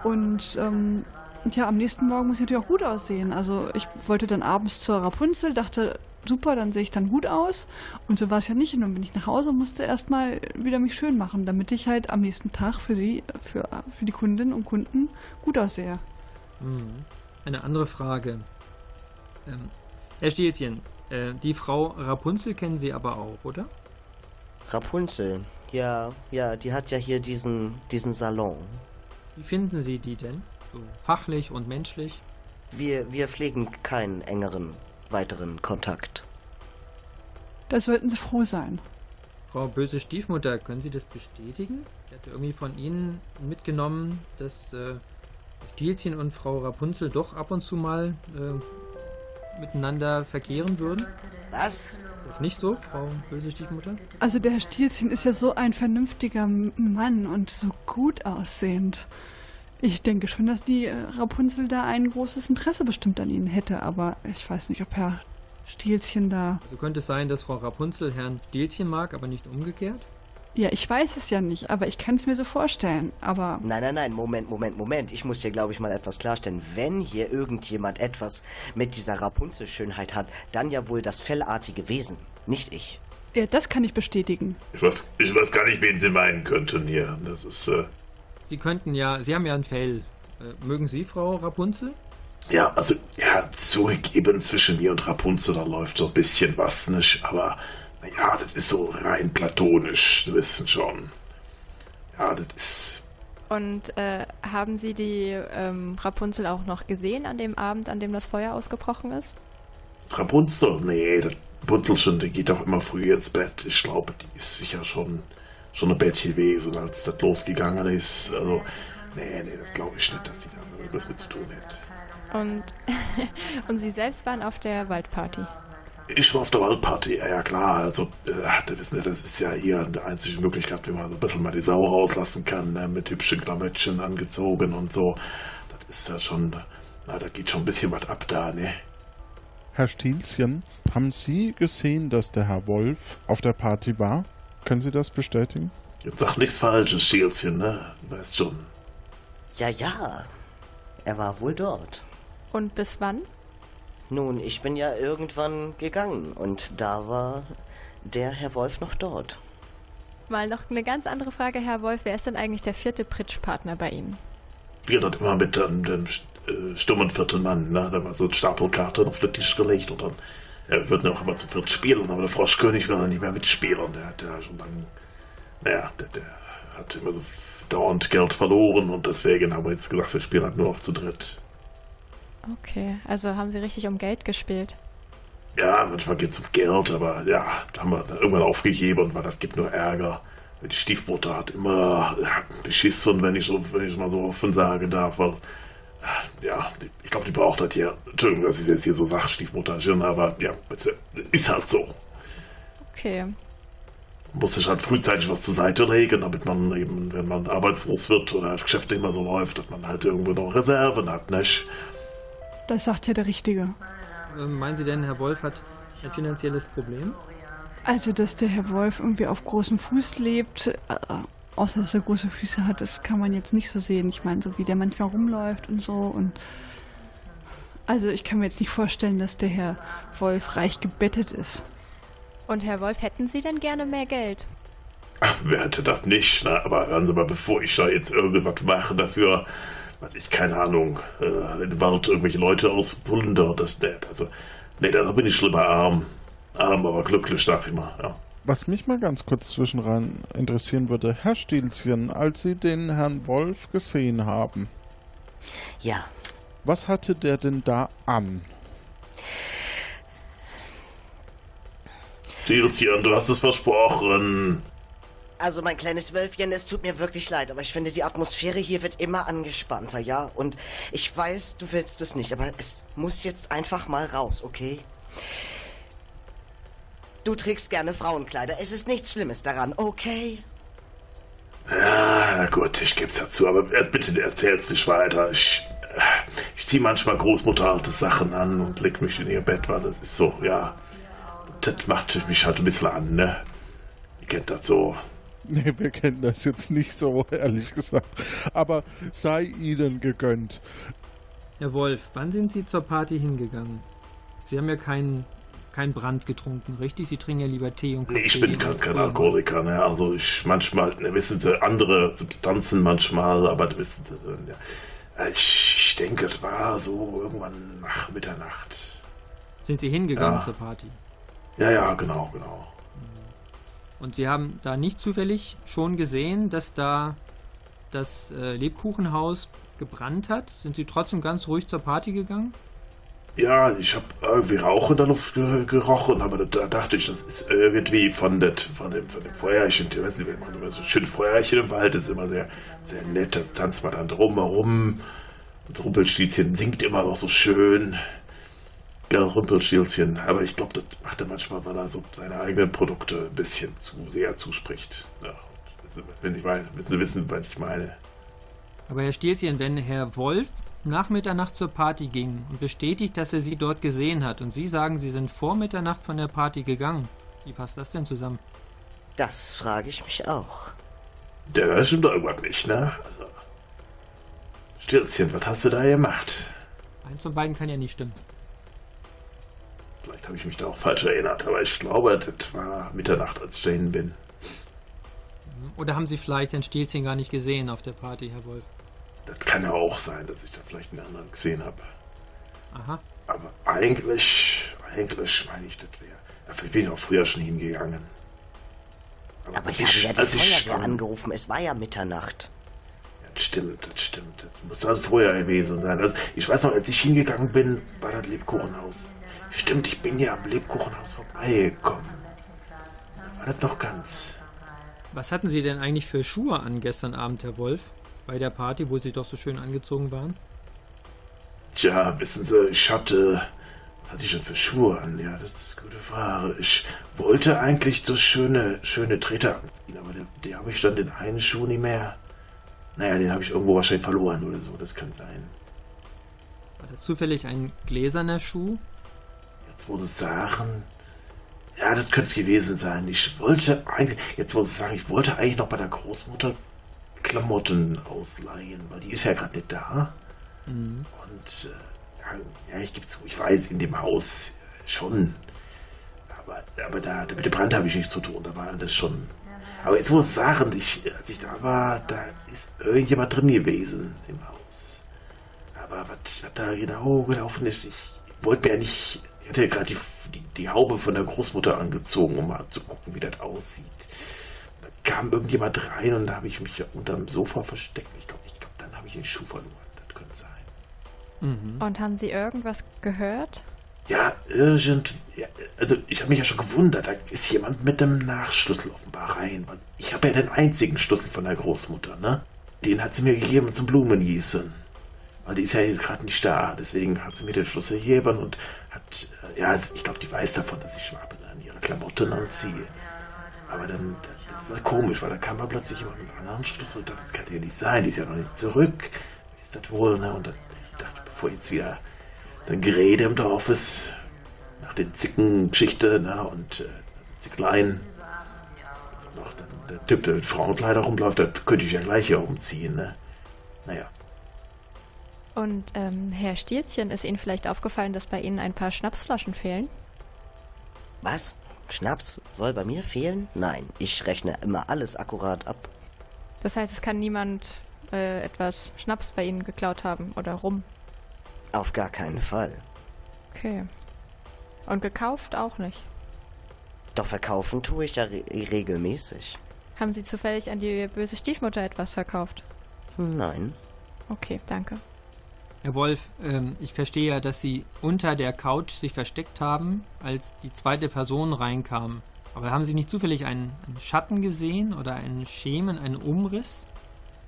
Und ähm, ja, am nächsten Morgen muss ich natürlich auch gut aussehen. Also ich wollte dann abends zur Rapunzel, dachte, super, dann sehe ich dann gut aus. Und so war es ja nicht. Und dann bin ich nach Hause und musste erstmal wieder mich schön machen, damit ich halt am nächsten Tag für sie, für, für die Kundinnen und Kunden gut aussehe. Mhm. Eine andere Frage. Ähm, Herr Stielchen, äh, die Frau Rapunzel kennen Sie aber auch, oder? Rapunzel, ja, ja, die hat ja hier diesen, diesen Salon. Wie finden Sie die denn? So fachlich und menschlich? Wir, wir pflegen keinen engeren weiteren Kontakt. Da sollten Sie froh sein. Frau böse Stiefmutter, können Sie das bestätigen? Ich hatte irgendwie von Ihnen mitgenommen, dass äh, Stielchen und Frau Rapunzel doch ab und zu mal äh, miteinander verkehren würden. Was? Ist das nicht so, Frau böse Stiefmutter? Also der Herr Stielchen ist ja so ein vernünftiger Mann und so gut aussehend. Ich denke schon, dass die äh, Rapunzel da ein großes Interesse bestimmt an ihnen hätte, aber ich weiß nicht, ob Herr Stielchen da. So könnte es sein, dass Frau Rapunzel Herrn Stielchen mag, aber nicht umgekehrt? Ja, ich weiß es ja nicht, aber ich kann es mir so vorstellen. Aber. Nein, nein, nein, Moment, Moment, Moment. Ich muss dir, glaube ich, mal etwas klarstellen. Wenn hier irgendjemand etwas mit dieser Rapunzel-Schönheit hat, dann ja wohl das fellartige Wesen, nicht ich. Ja, das kann ich bestätigen. Ich weiß, ich weiß gar nicht, wen Sie meinen könnten hier. Das ist, äh, Sie könnten ja, Sie haben ja ein Fell. Äh, mögen Sie, Frau Rapunzel? Ja, also, ja, zugegeben, zwischen mir und Rapunzel, da läuft so ein bisschen was, nicht? Aber, naja, das ist so rein platonisch, Sie wissen schon. Ja, das ist. Und äh, haben Sie die ähm, Rapunzel auch noch gesehen an dem Abend, an dem das Feuer ausgebrochen ist? Rapunzel? Nee, das Rapunzelchen, die geht auch immer früh ins Bett. Ich glaube, die ist sicher schon, schon im Bett gewesen, als das losgegangen ist. Also, nee, nee, das glaube ich nicht, dass sie da irgendwas mit zu tun hat. Und, und Sie selbst waren auf der Waldparty? Ich war auf der Waldparty, ja, ja klar. Also, äh, das wissen Sie, das ist ja hier die einzige Möglichkeit, wie man so ein bisschen mal die Sau rauslassen kann, ne? mit hübschen Klamottchen angezogen und so. Das ist ja schon, na, da geht schon ein bisschen was ab da, ne? Herr Stielchen, haben Sie gesehen, dass der Herr Wolf auf der Party war? Können Sie das bestätigen? Jetzt sag nichts Falsches, Stielchen, ne? Du weißt schon. Ja, ja. Er war wohl dort. Und bis wann? Nun, ich bin ja irgendwann gegangen und da war der Herr Wolf noch dort. Mal noch eine ganz andere Frage, Herr Wolf. Wer ist denn eigentlich der vierte Pritschpartner bei Ihnen? Wir dort immer mit dem, dem äh, stummen vierten Mann, ne? Da war so ein Stapel Karten auf den Tisch gelegt und dann er wird auch immer zu viert spielen, aber der Froschkönig will dann nicht mehr mitspielen. Der hat ja schon lange, naja, der, der hat immer so dauernd Geld verloren und deswegen haben wir jetzt gesagt, wir spielen halt nur noch zu dritt. Okay, also haben Sie richtig um Geld gespielt? Ja, manchmal geht es um Geld, aber ja, da haben wir irgendwann aufgegeben, weil das gibt nur Ärger. Die Stiefmutter hat immer ja, beschissen, wenn ich so, wenn ich mal so offen sagen darf, weil ja, ich glaube, die braucht das hier. Entschuldigung, dass ich jetzt hier so sage, Stiefmutterchen, aber ja, ist halt so. Okay. Muss sich halt frühzeitig was zur Seite legen, damit man eben, wenn man arbeitslos wird oder das Geschäft nicht mehr so läuft, dass man halt irgendwo noch Reserven hat, nicht? Das sagt ja der Richtige. Ähm, meinen Sie denn, Herr Wolf hat ein finanzielles Problem? Also, dass der Herr Wolf irgendwie auf großem Fuß lebt, äh, außer dass er große Füße hat, das kann man jetzt nicht so sehen. Ich meine, so wie der manchmal rumläuft und so und. Also, ich kann mir jetzt nicht vorstellen, dass der Herr Wolf reich gebettet ist. Und Herr Wolf, hätten Sie denn gerne mehr Geld? Ach, wer hätte das nicht, ne? Aber hören Sie mal, bevor ich da jetzt irgendwas mache dafür, was ich, keine Ahnung, äh, in den Wald irgendwelche Leute auspullen, da, das nicht. Also, nee, da bin ich schlimmer arm. Arm, aber glücklich, sag ich mal, ja. Was mich mal ganz kurz zwischenrein interessieren würde, Herr Stielchen, als Sie den Herrn Wolf gesehen haben. Ja. Was hatte der denn da an? Stielchen, du hast es versprochen. Also mein kleines Wölfchen, es tut mir wirklich leid, aber ich finde, die Atmosphäre hier wird immer angespannter, ja? Und ich weiß, du willst es nicht, aber es muss jetzt einfach mal raus, okay? Du trägst gerne Frauenkleider. Es ist nichts Schlimmes daran, okay? Ja, gut, ich geb's dazu, aber bitte erzähl's nicht weiter. Ich, ich zieh manchmal großmutterharte Sachen an und leg mich in ihr Bett, weil das ist so, ja. Das macht mich halt ein bisschen an, ne? Ihr kennt das so. Nee, wir kennen das jetzt nicht so, ehrlich gesagt. Aber sei ihnen gegönnt. Herr Wolf, wann sind Sie zur Party hingegangen? Sie haben ja keinen kein Brand getrunken, richtig? Sie trinken ja lieber Tee und Kaffee. Nee, ich bin kein, kein Alkoholiker, ne? Also ich manchmal, ne, wissen Sie, andere Substanzen manchmal, aber wissen Sie, ja. ich, ich denke, es war so irgendwann nach Mitternacht. Sind Sie hingegangen Ja. zur Party? Ja, ja, genau, genau. Und Sie haben da nicht zufällig schon gesehen, dass da das äh, Lebkuchenhaus gebrannt hat? Sind Sie trotzdem ganz ruhig zur Party gegangen? Ja, ich habe irgendwie Rauch in der Luft ge gerochen, aber da dachte ich, das ist irgendwie von, det, von, dem, von dem Feuerchen. Ich weiß nicht, machen immer so schön Feuerchen im Wald, ist immer sehr, sehr nett. Da tanzt man dann drumherum. Und Rumpelstilzchen singt immer noch so schön. Ja, Rumpelstilzchen. Aber ich glaube, das macht er manchmal, weil er so seine eigenen Produkte ein bisschen zu sehr zuspricht. Ja, wenn Sie, meinen, wenn Sie wissen, was ich meine. Aber Herr Stilzchen, wenn Herr Wolf nach Mitternacht zur Party ging und bestätigt, dass er Sie dort gesehen hat und Sie sagen, Sie sind vor Mitternacht von der Party gegangen, wie passt das denn zusammen? Das frage ich mich auch. Ja, das stimmt doch irgendwas nicht, ne? Also, Stilzchen, was hast du da gemacht? Eins von beiden kann ja nicht stimmen. Vielleicht habe ich mich da auch falsch erinnert, aber ich glaube, das war Mitternacht, als ich dahin bin. Oder haben Sie vielleicht Herrn Stilzchen gar nicht gesehen auf der Party, Herr Wolf? Das kann ja auch sein, dass ich da vielleicht einen anderen gesehen habe. Aha. Aber eigentlich, eigentlich meine ich, das wäre. Dafür bin ich auch früher schon hingegangen. Aber als ich habe ja die Feuerwehr schon- angerufen. Es war ja Mitternacht. Das stimmt, das stimmt. Das muss also vorher gewesen sein. Also ich weiß noch, als ich hingegangen bin, war das Lebkuchenhaus. Stimmt, ich bin ja am Lebkuchenhaus vorbeigekommen. Da war das noch ganz. Was hatten Sie denn eigentlich für Schuhe an gestern Abend, Herr Wolf? Bei der Party, wo Sie doch so schön angezogen waren? Tja, wissen Sie, ich hatte. Was hatte ich denn für Schuhe an? Ja, das ist eine gute Frage. Ich wollte eigentlich so schöne, schöne Treter anziehen, aber die, die habe ich dann den einen Schuh nicht mehr. Naja, den habe ich irgendwo wahrscheinlich verloren oder so, das kann sein. War das zufällig ein gläserner Schuh? Sie sagen. Ja, das könnte es gewesen sein. Ich wollte eigentlich, jetzt muss ich sagen, ich wollte eigentlich noch bei der Großmutter Klamotten ausleihen, weil die ist ja gerade nicht da. Mhm. Und äh, ja, ich gebe zu, ich weiß in dem Haus schon. Aber, aber da, mit dem Brand habe ich nichts zu tun, da war das schon. Aber jetzt muss ich sagen, ich, als ich da war, da ist irgendjemand drin gewesen im Haus. Aber was, was da genau gelaufen ist, ich wollte mir ja nicht. Ich hatte ja gerade die, die, die Haube von der Großmutter angezogen, um mal zu gucken, wie das aussieht. Da kam irgendjemand rein und da habe ich mich ja unterm Sofa versteckt. Ich glaube, ich glaub, dann habe ich den Schuh verloren. Das könnte sein. Mhm. Und haben Sie irgendwas gehört? Ja, irgend. Ja, also, ich habe mich ja schon gewundert. Da ist jemand mit dem Nachschlüssel offenbar rein. Ich habe ja den einzigen Schlüssel von der Großmutter, ne? Den hat sie mir gegeben zum Blumengießen. Weil die ist ja gerade nicht da. Deswegen hat sie mir den Schlüssel gegeben und hat. äh, Ja, ich glaube, die weiß davon, dass ich ab und an ihre Klamotten anziehe. Aber dann. Das war komisch, weil da kam mal plötzlich jemand mit einem anderen Schlüssel. und dachte, Das kann ja nicht sein. Die ist ja noch nicht zurück. Wie ist das wohl, ne? Und dann dachte bevor jetzt wieder dann Gerede im Dorf ist, nach den Zickengeschichte, na, und äh, also Zicklein, also noch dann der Typ, der mit Frauenkleider rumläuft, da könnte ich ja gleich hier umziehen, ne? Naja. Und ähm, Herr Stilzchen, ist Ihnen vielleicht aufgefallen, dass bei Ihnen ein paar Schnapsflaschen fehlen? Was? Schnaps soll bei mir fehlen? Nein, ich rechne immer alles akkurat ab. Das heißt, es kann niemand äh, etwas Schnaps bei Ihnen geklaut haben oder rum. Auf gar keinen Fall. Okay. Und gekauft auch nicht. Doch verkaufen tue ich ja re regelmäßig. Haben Sie zufällig an die böse Stiefmutter etwas verkauft? Nein. Okay, danke. Herr Wolf, ähm, ich verstehe ja, dass Sie unter der Couch sich versteckt haben, als die zweite Person reinkam. Aber haben Sie nicht zufällig einen, einen Schatten gesehen oder einen Schemen, einen Umriss?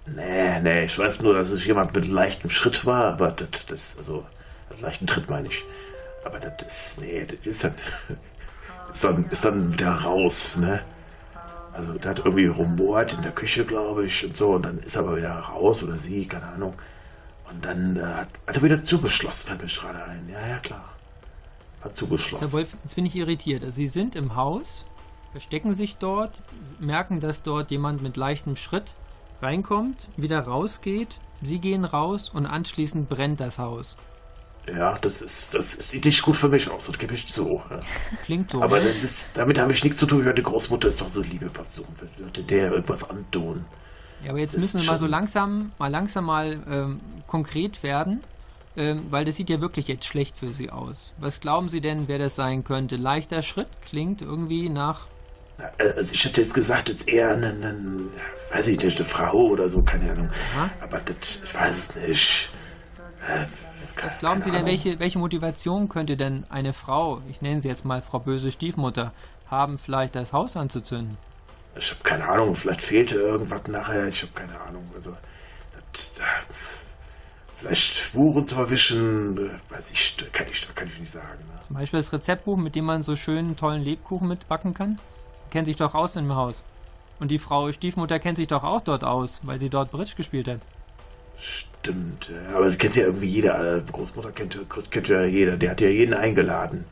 Nee, nee, ich weiß nur, dass es jemand mit leichtem Schritt war, aber das, das also, mit leichten Tritt meine ich. Aber das ist, nee, das ist dann, ist dann, ist dann wieder raus, ne? Also, der hat irgendwie rumort in der Küche, glaube ich, und so, und dann ist er aber wieder raus, oder sie, keine Ahnung. Und dann äh, hat, hat er wieder zugeschlossen, fällt mir gerade ein. Ja, ja, klar. Hat zugeschlossen. Herr Wolf, jetzt bin ich irritiert. Also Sie sind im Haus verstecken sich dort, merken, dass dort jemand mit leichtem Schritt reinkommt, wieder rausgeht. Sie gehen raus und anschließend brennt das Haus. Ja, das ist, das sieht nicht gut für mich aus, das gebe ich zu. Ja. Klingt so. Aber das ist, damit habe ich nichts zu tun. Die Großmutter ist doch so liebe Person. Würde der irgendwas antun? Ja, aber jetzt müssen wir mal so langsam, mal langsam mal ähm, konkret werden, ähm, weil das sieht ja wirklich jetzt schlecht für Sie aus. Was glauben Sie denn, wer das sein könnte? Leichter Schritt klingt irgendwie nach. Äh, Also ich hätte jetzt gesagt, jetzt eher eine, eine, weiß ich nicht, eine Frau oder so, keine Ahnung. Aber das, ich weiß es nicht. Äh, Was glauben Sie denn, welche, welche Motivation könnte denn eine Frau, ich nenne sie jetzt mal Frau böse Stiefmutter, haben, vielleicht das Haus anzuzünden? Ich habe keine Ahnung, vielleicht fehlte irgendwas nachher, ich habe keine Ahnung. Also, das, da, vielleicht Spuren zu verwischen, äh, weiß ich, kann ich, kann ich nicht sagen. Ne? Zum Beispiel das Rezeptbuch, mit dem man so schönen, tollen Lebkuchen mitbacken kann? Kennt sich doch aus im Haus. Und die Frau Stiefmutter kennt sich doch auch dort aus, weil sie dort Bridge gespielt hat. Stimmt, aber das kennt ja irgendwie jeder. äh, Großmutter kennt, kennt ja jeder, der hat ja jeden eingeladen.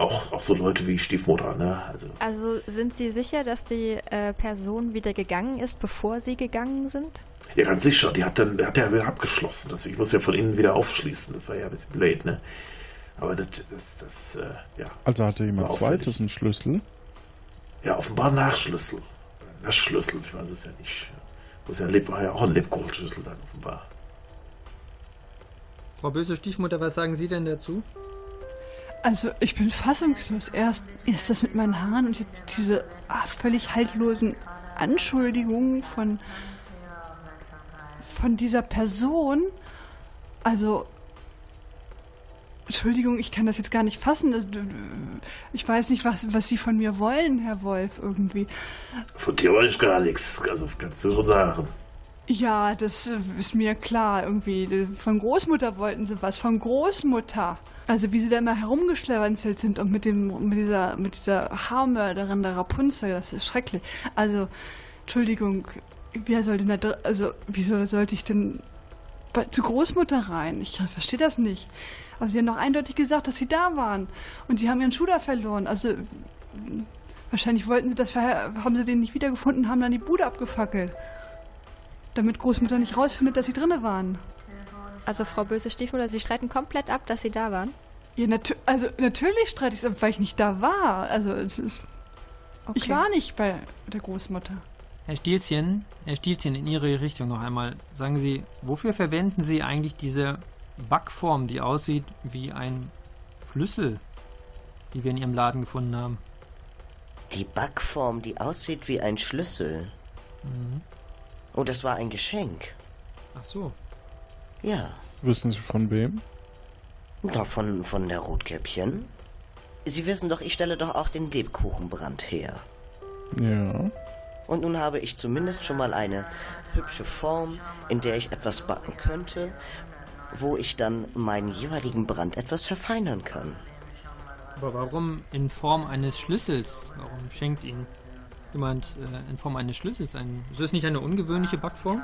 Auch, auch so Leute wie Stiefmutter, ne? Also, Also sind Sie sicher, dass die äh, Person wieder gegangen ist, bevor Sie gegangen sind? ja, ganz sicher, die hat dann, hat ja wieder abgeschlossen. Deswegen muss ja von innen wieder aufschließen. Das war ja ein bisschen blöd, ne? Aber das, das, das äh, ja. Also hatte jemand zweites einen Schlüssel. Ja, offenbar Nachschlüssel. Nachschlüssel, ich weiß es ja nicht. Muss ja, Leb- war ja auch ein Lebkuchenschlüssel dann offenbar. Frau böse Stiefmutter, was sagen Sie denn dazu? Also ich bin fassungslos. Erst, erst das mit meinen Haaren und jetzt diese ah, völlig haltlosen Anschuldigungen von, von dieser Person. Also, Entschuldigung, ich kann das jetzt gar nicht fassen. Ich weiß nicht, was, was Sie von mir wollen, Herr Wolf, irgendwie. Von dir wollte ich gar nichts, also kannst du schon sagen. Ja, das ist mir klar irgendwie. Von Großmutter wollten sie was. Von Großmutter. Also wie sie da immer herumgeschlawenzelt sind und mit dem mit dieser mit dieser Haarmörderin der Rapunzel, das ist schrecklich. Also Entschuldigung, wer soll denn da also wieso sollte ich denn bei, zu Großmutter rein? Ich verstehe das nicht. Aber sie haben doch eindeutig gesagt, dass sie da waren und sie haben ihren Schuh da verloren. Also wahrscheinlich wollten sie das haben sie den nicht wiedergefunden, haben dann die Bude abgefackelt. Damit Großmutter nicht rausfindet, dass sie drinne waren. Also Frau böse Stiefmutter, Sie streiten komplett ab, dass Sie da waren? Ja, natü also natürlich streite ich es ab, weil ich nicht da war. Also es ist. Ich Okay. war nicht bei der Großmutter. Herr Stielchen, Herr Stielchen, in Ihre Richtung noch einmal. Sagen Sie, wofür verwenden Sie eigentlich diese Backform, die aussieht wie ein Schlüssel, die wir in Ihrem Laden gefunden haben? Die Backform, die aussieht wie ein Schlüssel. Mhm. Oh, das war ein Geschenk. Ach so. Ja. Wissen Sie von wem? Na, von, von der Rotkäppchen. Sie wissen doch, ich stelle doch auch den Lebkuchenbrand her. Ja. Und nun habe ich zumindest schon mal eine hübsche Form, in der ich etwas backen könnte, wo ich dann meinen jeweiligen Brand etwas verfeinern kann. Aber warum in Form eines Schlüssels? Warum schenkt Ihnen jemand äh, in Form eines Schlüssels ein... Ist das nicht eine ungewöhnliche Backform?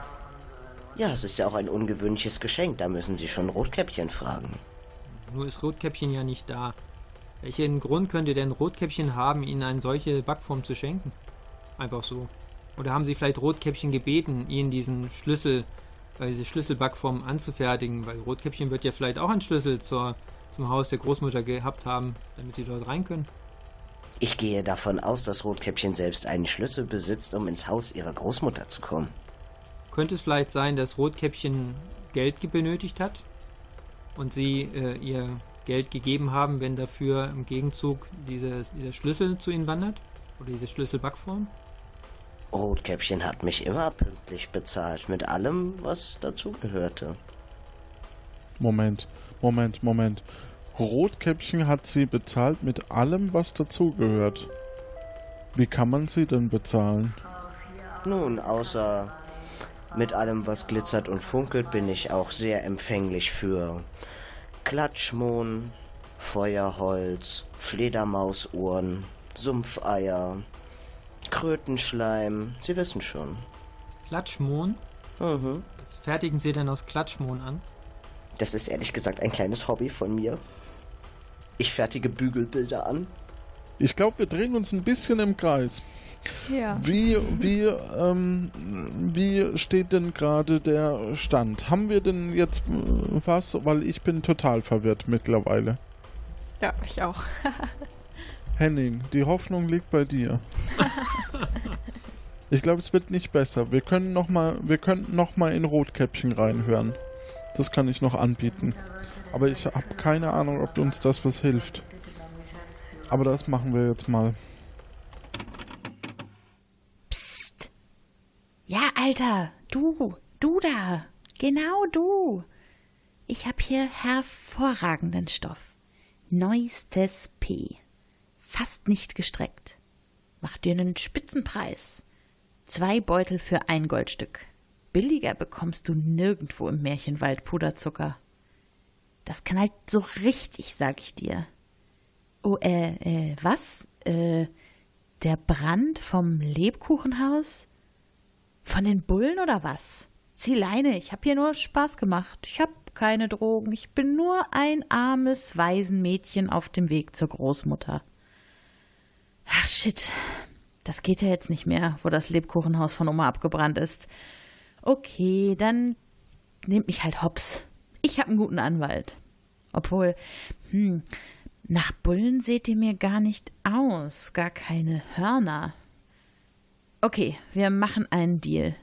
Ja, es ist ja auch ein ungewöhnliches Geschenk, da müssen Sie schon Rotkäppchen fragen. Nur ist Rotkäppchen ja nicht da. Welchen Grund könnte denn Rotkäppchen haben, Ihnen eine solche Backform zu schenken? Einfach so. Oder haben Sie vielleicht Rotkäppchen gebeten, Ihnen diesen Schlüssel, äh, diese Schlüsselbackform anzufertigen? Weil Rotkäppchen wird ja vielleicht auch einen Schlüssel zur, zum Haus der Großmutter gehabt haben, damit Sie dort rein können. Ich gehe davon aus, dass Rotkäppchen selbst einen Schlüssel besitzt, um ins Haus ihrer Großmutter zu kommen. Könnte es vielleicht sein, dass Rotkäppchen Geld ge- benötigt hat und Sie äh, ihr Geld gegeben haben, wenn dafür im Gegenzug diese, dieser Schlüssel zu Ihnen wandert? Oder diese Schlüsselbackform? Rotkäppchen hat mich immer pünktlich bezahlt, mit allem, was dazugehörte. Moment, Moment, Moment. Rotkäppchen hat sie bezahlt mit allem, was dazugehört. Wie kann man sie denn bezahlen? Nun, außer mit allem, was glitzert und funkelt, bin ich auch sehr empfänglich für Klatschmohn, Feuerholz, Fledermausuhren, Sumpfeier, Krötenschleim, Sie wissen schon. Klatschmohn? Mhm. Was fertigen Sie denn aus Klatschmohn an? Das ist ehrlich gesagt ein kleines Hobby von mir. Ich fertige Bügelbilder an. Ich glaube, wir drehen uns ein bisschen im Kreis. Ja. Wie, wie, ähm, wie steht denn gerade der Stand? Haben wir denn jetzt äh, was? Weil ich bin total verwirrt mittlerweile. Ja, ich auch. Henning, die Hoffnung liegt bei dir. ich glaube, es wird nicht besser. Wir können noch mal, wir könnten noch mal in Rotkäppchen reinhören. Das kann ich noch anbieten. Aber ich habe keine Ahnung, ob uns das was hilft. Aber das machen wir jetzt mal. Psst. Ja, Alter, du, du da. Genau du. Ich hab hier hervorragenden Stoff. Neuestes P. Fast nicht gestreckt. Mach dir einen Spitzenpreis. Zwei Beutel für ein Goldstück. Billiger bekommst du nirgendwo im Märchenwald Puderzucker. Das knallt so richtig, sag ich dir. Oh, äh, äh, was? Äh, der Brand vom Lebkuchenhaus? Von den Bullen oder was? Zieh Leine, ich hab hier nur Spaß gemacht. Ich hab keine Drogen. Ich bin nur ein armes Waisenmädchen auf dem Weg zur Großmutter. Ach shit. Das geht ja jetzt nicht mehr, wo das Lebkuchenhaus von Oma abgebrannt ist. Okay, dann nehmt mich halt hops. Ich hab einen guten Anwalt. Obwohl, hm, nach Bullen seht ihr mir gar nicht aus, gar keine Hörner. Okay, wir machen einen Deal.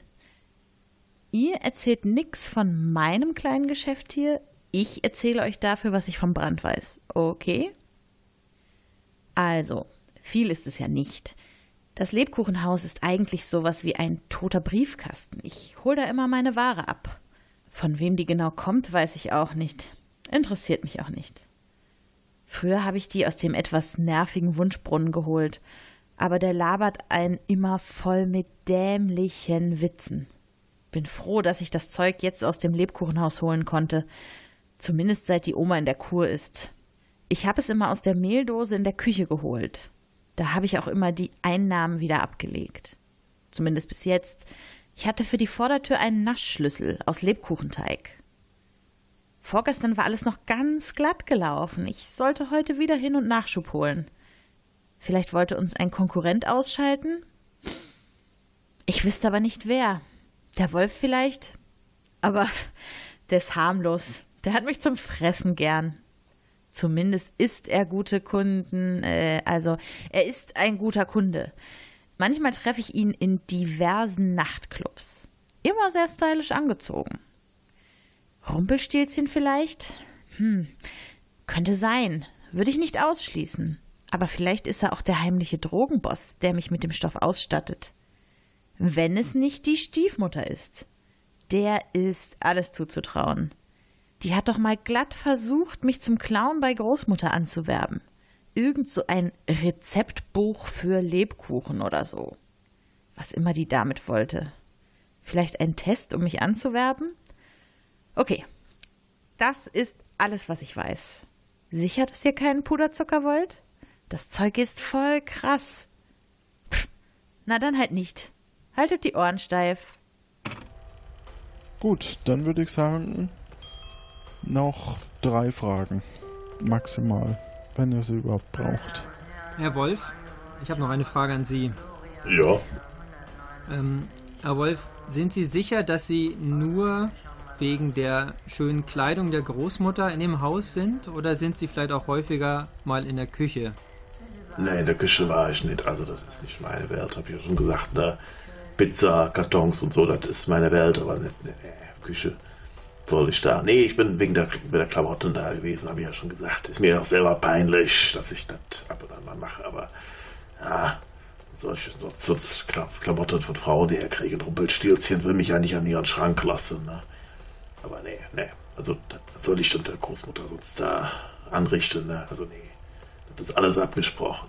Ihr erzählt nix von meinem kleinen Geschäft hier, ich erzähle euch dafür, was ich vom Brand weiß. Okay? Also, viel ist es ja nicht. Das Lebkuchenhaus ist eigentlich sowas wie ein toter Briefkasten. Ich hole da immer meine Ware ab. Von wem die genau kommt, weiß ich auch nicht. Interessiert mich auch nicht. Früher habe ich die aus dem etwas nervigen Wunschbrunnen geholt, aber der labert einen immer voll mit dämlichen Witzen. Bin froh, dass ich das Zeug jetzt aus dem Lebkuchenhaus holen konnte. Zumindest seit die Oma in der Kur ist. Ich habe es immer aus der Mehldose in der Küche geholt. Da habe ich auch immer die Einnahmen wieder abgelegt. Zumindest bis jetzt. Ich hatte für die Vordertür einen Naschschlüssel aus Lebkuchenteig. Vorgestern war alles noch ganz glatt gelaufen. Ich sollte heute wieder hin und Nachschub holen. Vielleicht wollte uns ein Konkurrent ausschalten? Ich wüsste aber nicht wer. Der Wolf vielleicht? Aber der ist harmlos. Der hat mich zum Fressen gern. Zumindest ist er gute Kunden, äh, also er ist ein guter Kunde. Manchmal treffe ich ihn in diversen Nachtclubs. Immer sehr stylisch angezogen. Rumpelstilzchen vielleicht? Hm, könnte sein. Würde ich nicht ausschließen. Aber vielleicht ist er auch der heimliche Drogenboss, der mich mit dem Stoff ausstattet. Wenn es nicht die Stiefmutter ist. Der ist alles zuzutrauen. Die hat doch mal glatt versucht, mich zum Clown bei Großmutter anzuwerben. Irgend so ein Rezeptbuch für Lebkuchen oder so. Was immer die damit wollte. Vielleicht ein Test, um mich anzuwerben? Okay. Das ist alles, was ich weiß. Sicher, dass ihr keinen Puderzucker wollt? Das Zeug ist voll krass. Pff, na dann halt nicht. Haltet die Ohren steif. Gut, dann würde ich sagen, noch drei Fragen. Maximal, wenn ihr sie überhaupt braucht. Herr Wolf, ich habe noch eine Frage an Sie. Ja. Ähm, Herr Wolf, sind Sie sicher, dass Sie nur wegen der schönen Kleidung der Großmutter in dem Haus sind? Oder sind Sie vielleicht auch häufiger mal in der Küche? Nee, in der Küche war ich nicht. Also, das ist nicht meine Welt, hab ich ja schon gesagt. Ne? Pizza, Kartons und so, das ist meine Welt, aber nicht, nee, Küche soll ich da. Nee, ich bin wegen der, wegen der Klamotten da gewesen, habe ich ja schon gesagt. Ist mir auch selber peinlich, dass ich das ab und an mal mache, aber ja, solche so, so Klamotten von Frauen, die herkriegen, Rumpelstilzchen, will mich ja nicht an ihren Schrank lassen. Ne? Aber nee, nee, also das soll ich dann der Großmutter sonst da anrichten, ne? Also nee, das ist alles abgesprochen.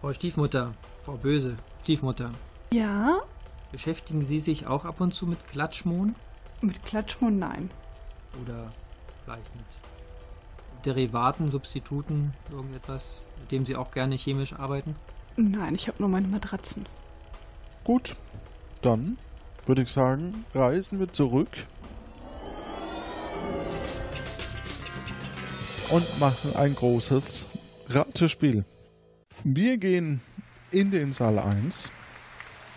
Frau Stiefmutter, Frau Böse, Stiefmutter. Ja? Beschäftigen Sie sich auch ab und zu mit Klatschmohn? Mit Klatschmohn nein. Oder vielleicht mit Derivaten, Substituten, irgendetwas, mit dem Sie auch gerne chemisch arbeiten? Nein, ich habe nur meine Matratzen. Gut, dann würde ich sagen, reisen wir zurück und machen ein großes Ratespiel. Wir gehen in den Saal 1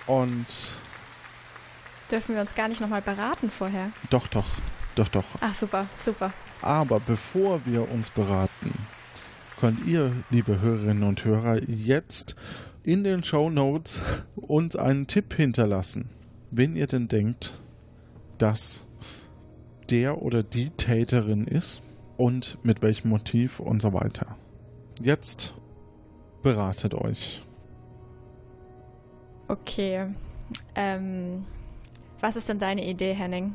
und. Dürfen wir uns gar nicht nochmal beraten vorher? Doch, doch, doch, doch. Ach, super, super. Aber bevor wir uns beraten, könnt ihr, liebe Hörerinnen und Hörer, jetzt in den Show Notes uns einen Tipp hinterlassen, wenn ihr denn denkt, dass der oder die Täterin ist und mit welchem Motiv und so weiter. Jetzt beratet euch. Okay. Ähm, was ist denn deine Idee, Henning?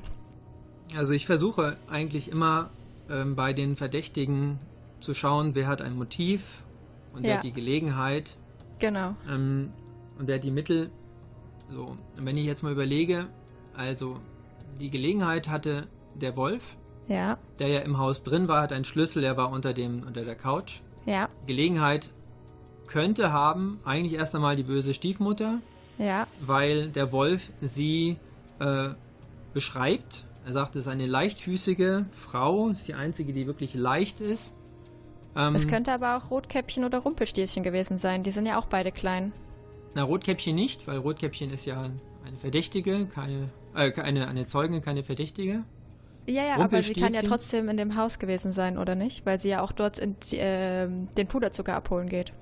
Also ich versuche eigentlich immer ähm, bei den Verdächtigen zu schauen, wer hat ein Motiv und ja. wer hat die Gelegenheit. Genau. Ähm, und wer hat die Mittel. So, und wenn ich jetzt mal überlege, also die Gelegenheit hatte der Wolf, ja. der ja im Haus drin war, hat einen Schlüssel, der war unter, dem, unter der Couch. Ja. Gelegenheit könnte haben eigentlich erst einmal die böse Stiefmutter, ja. weil der Wolf sie äh, beschreibt. Er sagt, es ist eine leichtfüßige Frau, ist die einzige, die wirklich leicht ist. Ähm, es könnte aber auch Rotkäppchen oder Rumpelstilzchen gewesen sein. Die sind ja auch beide klein. Na, Rotkäppchen nicht, weil Rotkäppchen ist ja eine Verdächtige, keine, äh, eine, eine Zeugin, keine Verdächtige. Ja, ja, aber sie kann ja trotzdem in dem Haus gewesen sein, oder nicht? Weil sie ja auch dort in, äh, den Puderzucker abholen geht.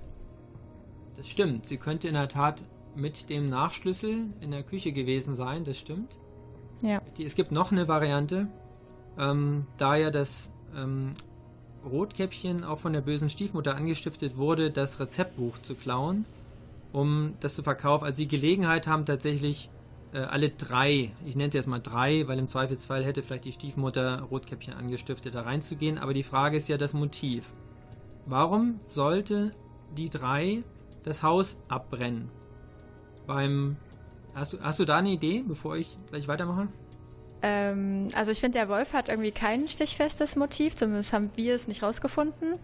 Das stimmt. Sie könnte in der Tat mit dem Nachschlüssel in der Küche gewesen sein, das stimmt. Ja. Die, es gibt noch eine Variante, ähm, da ja das ähm, Rotkäppchen auch von der bösen Stiefmutter angestiftet wurde, das Rezeptbuch zu klauen, um das zu verkaufen. Also die Gelegenheit haben tatsächlich äh, alle drei, ich nenne es jetzt mal drei, weil im Zweifelsfall hätte vielleicht die Stiefmutter Rotkäppchen angestiftet, da reinzugehen. Aber die Frage ist ja das Motiv. Warum sollte die drei das Haus abbrennen? Beim. Hast du, hast du da eine Idee, bevor ich gleich weitermache? Ähm, also ich finde, der Wolf hat irgendwie kein stichfestes Motiv, zumindest haben wir es nicht rausgefunden.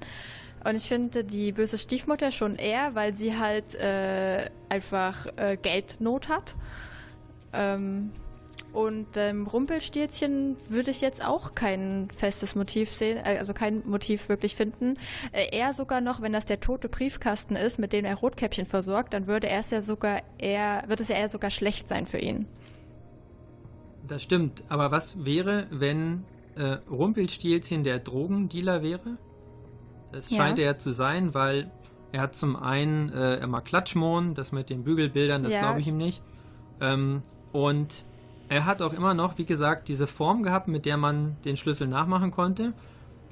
Und ich finde die böse Stiefmutter schon eher, weil sie halt äh, einfach äh, Geldnot hat. Ähm, und ähm, Rumpelstilzchen würde ich jetzt auch kein festes Motiv sehen, äh, also kein Motiv wirklich finden. Äh, eher sogar noch, wenn das der tote Briefkasten ist, mit dem er Rotkäppchen versorgt, dann würde er es ja sogar eher, wird es ja eher sogar schlecht sein für ihn. Das stimmt, aber was wäre, wenn äh, Rumpelstilzchen der Drogendealer wäre? Das ja. scheint er ja zu sein, weil er hat zum einen äh, immer Klatschmohn, das mit den Bügelbildern, das ja. glaube ich ihm nicht. Ähm, und er hat auch immer noch, wie gesagt, diese Form gehabt, mit der man den Schlüssel nachmachen konnte.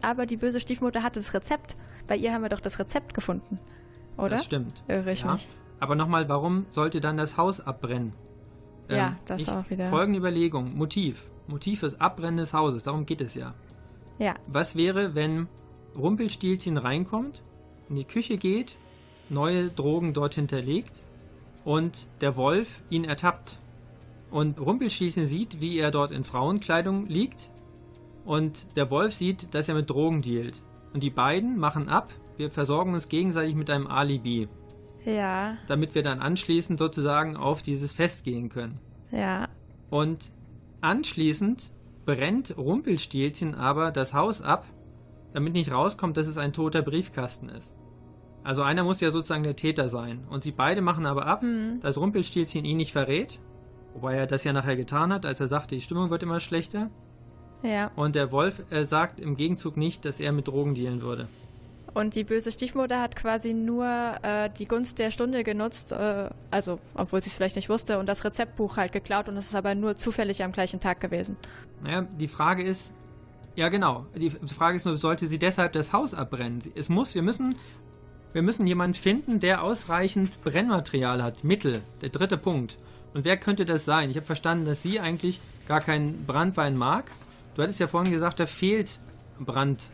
Aber die böse Stiefmutter hat das Rezept. Bei ihr haben wir doch das Rezept gefunden. Oder? Das stimmt. Irre ich ja. mich. Aber nochmal, warum sollte dann das Haus abbrennen? Ähm, ja, das auch wieder. Folgende Überlegung: Motiv. Motiv des Abbrennen des Hauses. Darum geht es ja. Ja. Was wäre, wenn Rumpelstilzchen reinkommt, in die Küche geht, neue Drogen dort hinterlegt und der Wolf ihn ertappt und Rumpelstilzchen sieht, wie er dort in Frauenkleidung liegt. Und der Wolf sieht, dass er mit Drogen dealt. Und die beiden machen ab, wir versorgen uns gegenseitig mit einem Alibi. Ja. Damit wir dann anschließend sozusagen auf dieses Fest gehen können. Ja. Und anschließend brennt Rumpelstilzchen aber das Haus ab, damit nicht rauskommt, dass es ein toter Briefkasten ist. Also einer muss ja sozusagen der Täter sein. Und sie beide machen aber ab, mhm. dass Rumpelstilzchen ihn nicht verrät Wobei er das ja nachher getan hat, als er sagte, die Stimmung wird immer schlechter. Ja. Und der Wolf äh, sagt im Gegenzug nicht, dass er mit Drogen dealen würde. Und die böse Stiefmutter hat quasi nur äh, die Gunst der Stunde genutzt, äh, also obwohl sie es vielleicht nicht wusste, und das Rezeptbuch halt geklaut und es ist aber nur zufällig am gleichen Tag gewesen. Naja, die Frage ist, ja genau, die Frage ist nur, sollte sie deshalb das Haus abbrennen? Es muss, wir müssen, wir müssen jemanden finden, der ausreichend Brennmaterial hat, Mittel, der dritte Punkt. Und wer könnte das sein? Ich habe verstanden, dass sie eigentlich gar keinen Brandwein mag. Du hattest ja vorhin gesagt, da fehlt Brand.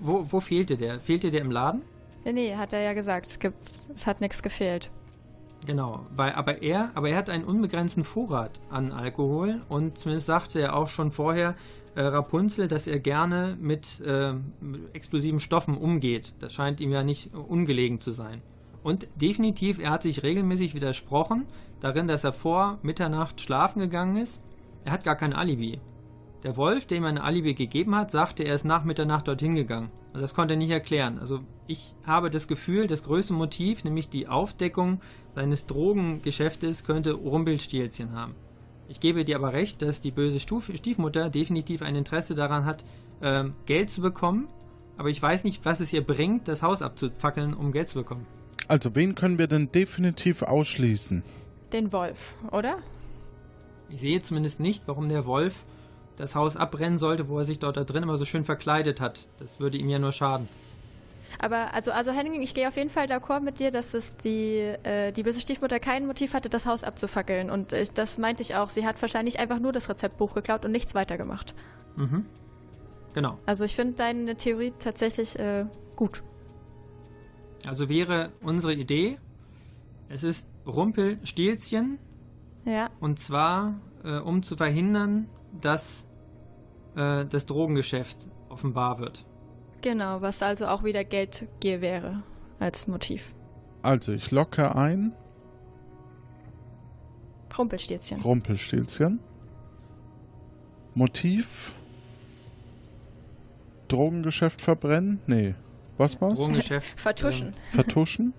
Wo, wo fehlte der? Fehlte der im Laden? Nee, nee, hat er ja gesagt. Es, gibt, es hat nichts gefehlt. Genau, weil, aber er, aber er hat einen unbegrenzten Vorrat an Alkohol und zumindest sagte er auch schon vorher äh, Rapunzel, dass er gerne mit, äh, mit explosiven Stoffen umgeht. Das scheint ihm ja nicht ungelegen zu sein. Und definitiv, er hat sich regelmäßig widersprochen darin, dass er vor Mitternacht schlafen gegangen ist. Er hat gar kein Alibi. Der Wolf, dem er ein Alibi gegeben hat, sagte, er ist nach Mitternacht dorthin gegangen. Also das konnte er nicht erklären. Also ich habe das Gefühl, das größte Motiv, nämlich die Aufdeckung seines Drogengeschäftes, könnte Rumpelstilzchen haben. Ich gebe dir aber recht, dass die böse Stuf Stiefmutter definitiv ein Interesse daran hat, ähm, Geld zu bekommen. Aber ich weiß nicht, was es ihr bringt, das Haus abzufackeln, um Geld zu bekommen. Also wen können wir denn definitiv ausschließen? Den Wolf, oder? Ich sehe zumindest nicht, warum der Wolf das Haus abbrennen sollte, wo er sich dort da drin immer so schön verkleidet hat. Das würde ihm ja nur schaden. Aber also, also Henning, ich gehe auf jeden Fall d'accord mit dir, dass es die, äh, die böse Stiefmutter kein Motiv hatte, das Haus abzufackeln. Und ich, das meinte ich auch. Sie hat wahrscheinlich einfach nur das Rezeptbuch geklaut und nichts weitergemacht. Mhm. Genau. Also ich finde deine Theorie tatsächlich äh, gut. Also wäre unsere Idee, es ist Rumpelstilzchen. Ja. Und zwar, äh, um zu verhindern, dass äh, das Drogengeschäft offenbar wird. Genau, was also auch wieder Geldgier wäre als Motiv. Also ich locke ein. Rumpelstilzchen. Rumpelstilzchen. Motiv. Drogengeschäft verbrennen? Nee. Was war's? Drogengeschäft. Vertuschen. Ähm, vertuschen?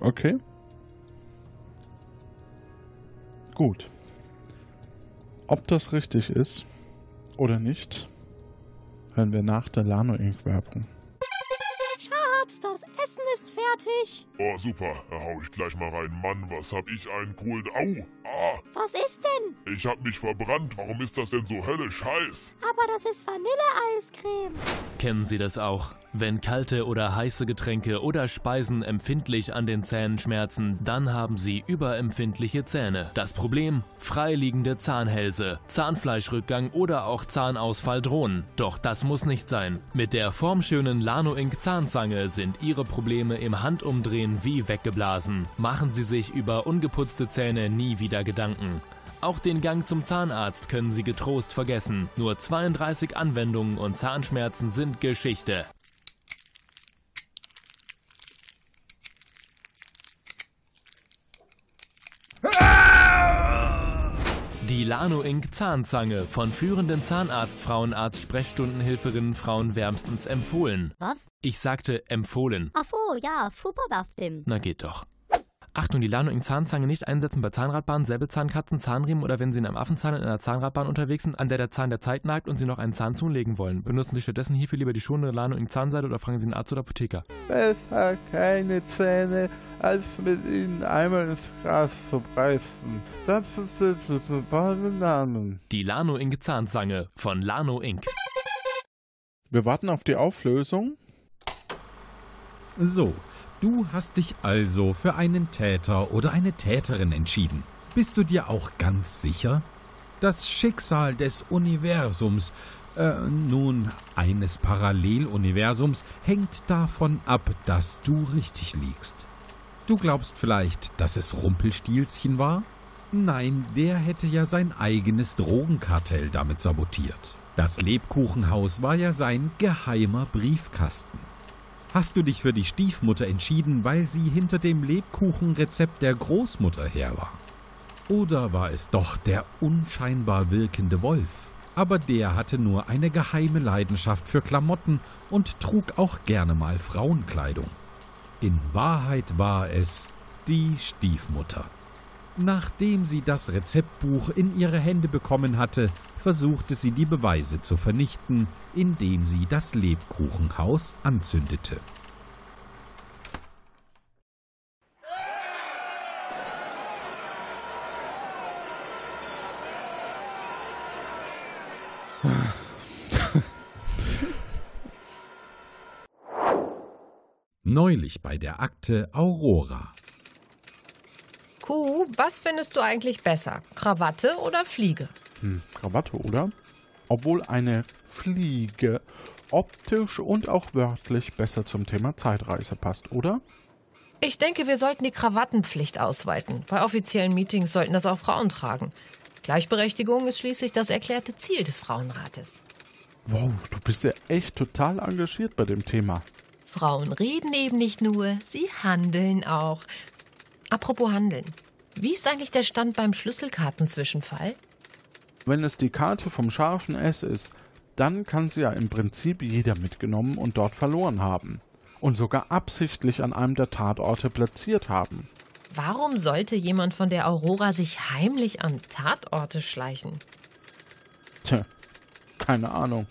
Okay. Gut. Ob das richtig ist oder nicht, hören wir nach der Lano Inc. Werbung. Schatz, das Essen ist fertig. Oh, super. Da hau ich gleich mal rein. Mann, was hab ich einen coolen... Au! Ah! Was ist denn? Ich hab mich verbrannt. Warum ist das denn so höllisch heiß? Aber das ist Vanilleeiscreme. Kennen Sie das auch? Wenn kalte oder heiße Getränke oder Speisen empfindlich an den Zähnen schmerzen, dann haben Sie überempfindliche Zähne. Das Problem? Freiliegende Zahnhälse, Zahnfleischrückgang oder auch Zahnausfall drohen. Doch das muss nicht sein. Mit der formschönen Lano Ink Zahnzange sind Ihre Probleme im Handumdrehen wie weggeblasen. Machen Sie sich über ungeputzte Zähne nie wieder Gedanken. Auch den Gang zum Zahnarzt können Sie getrost vergessen. Nur 32 Anwendungen und Zahnschmerzen sind Geschichte. Die Lano Inc. Zahnzange von führenden Zahnarztfrauenarzt Sprechstundenhilferinnen Frauen wärmstens empfohlen. Was? Ich sagte empfohlen. Ach so, ja, super das denn. Na geht doch. Achtung, die Lano Inc. Zahnzange nicht einsetzen bei Zahnradbahnen, Säbelzahnkatzen, Zahnriemen oder wenn Sie in einem Affenzahn in einer Zahnradbahn unterwegs sind, an der der Zahn der Zeit neigt und Sie noch einen Zahn zulegen wollen. Benutzen Sie stattdessen hierfür lieber die schonende Lano Inc. Zahnseide oder fragen Sie einen Arzt oder Apotheker. Besser keine Zähne, als mit ihnen einmal ins Gras zu beißen. Das ist ein paar Namen. Die Lano Inc. Zahnzange von Lano Inc. Wir warten auf die Auflösung. So, du hast dich also für einen Täter oder eine Täterin entschieden. Bist du dir auch ganz sicher? Das Schicksal des Universums, äh, nun eines Paralleluniversums, hängt davon ab, dass du richtig liegst. Du glaubst vielleicht, dass es Rumpelstilzchen war? Nein, der hätte ja sein eigenes Drogenkartell damit sabotiert. Das Lebkuchenhaus war ja sein geheimer Briefkasten. Hast du dich für die Stiefmutter entschieden, weil sie hinter dem Lebkuchenrezept der Großmutter her war? Oder war es doch der unscheinbar wirkende Wolf? Aber der hatte nur eine geheime Leidenschaft für Klamotten und trug auch gerne mal Frauenkleidung. In Wahrheit war es die Stiefmutter. Nachdem sie das Rezeptbuch in ihre Hände bekommen hatte, versuchte sie die Beweise zu vernichten, indem sie das Lebkuchenhaus anzündete. Neulich bei der Akte Aurora. Kuh, was findest du eigentlich besser? Krawatte oder Fliege? Hm, Krawatte, oder? Obwohl eine Fliege optisch und auch wörtlich besser zum Thema Zeitreise passt, oder? Ich denke, wir sollten die Krawattenpflicht ausweiten. Bei offiziellen Meetings sollten das auch Frauen tragen. Gleichberechtigung ist schließlich das erklärte Ziel des Frauenrates. Wow, du bist ja echt total engagiert bei dem Thema. Frauen reden eben nicht nur, sie handeln auch. Apropos Handeln. Wie ist eigentlich der Stand beim Schlüsselkartenzwischenfall? Wenn es die Karte vom scharfen S ist, dann kann sie ja im Prinzip jeder mitgenommen und dort verloren haben. Und sogar absichtlich an einem der Tatorte platziert haben. Warum sollte jemand von der Aurora sich heimlich an Tatorte schleichen? Tja, keine Ahnung.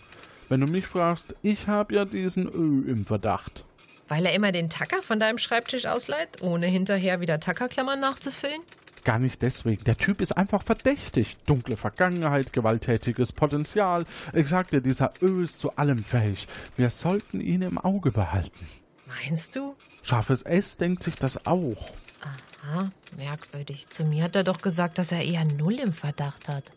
Wenn du mich fragst, ich habe ja diesen Ö im Verdacht. Weil er immer den Tacker von deinem Schreibtisch ausleiht, ohne hinterher wieder Tackerklammern nachzufüllen? Gar nicht deswegen. Der Typ ist einfach verdächtig. Dunkle Vergangenheit, gewalttätiges Potenzial. Ich sag dir, dieser Ö ist zu allem fähig. Wir sollten ihn im Auge behalten. Meinst du? Scharfes S denkt sich das auch. Aha, merkwürdig. Zu mir hat er doch gesagt, dass er eher null im Verdacht hat.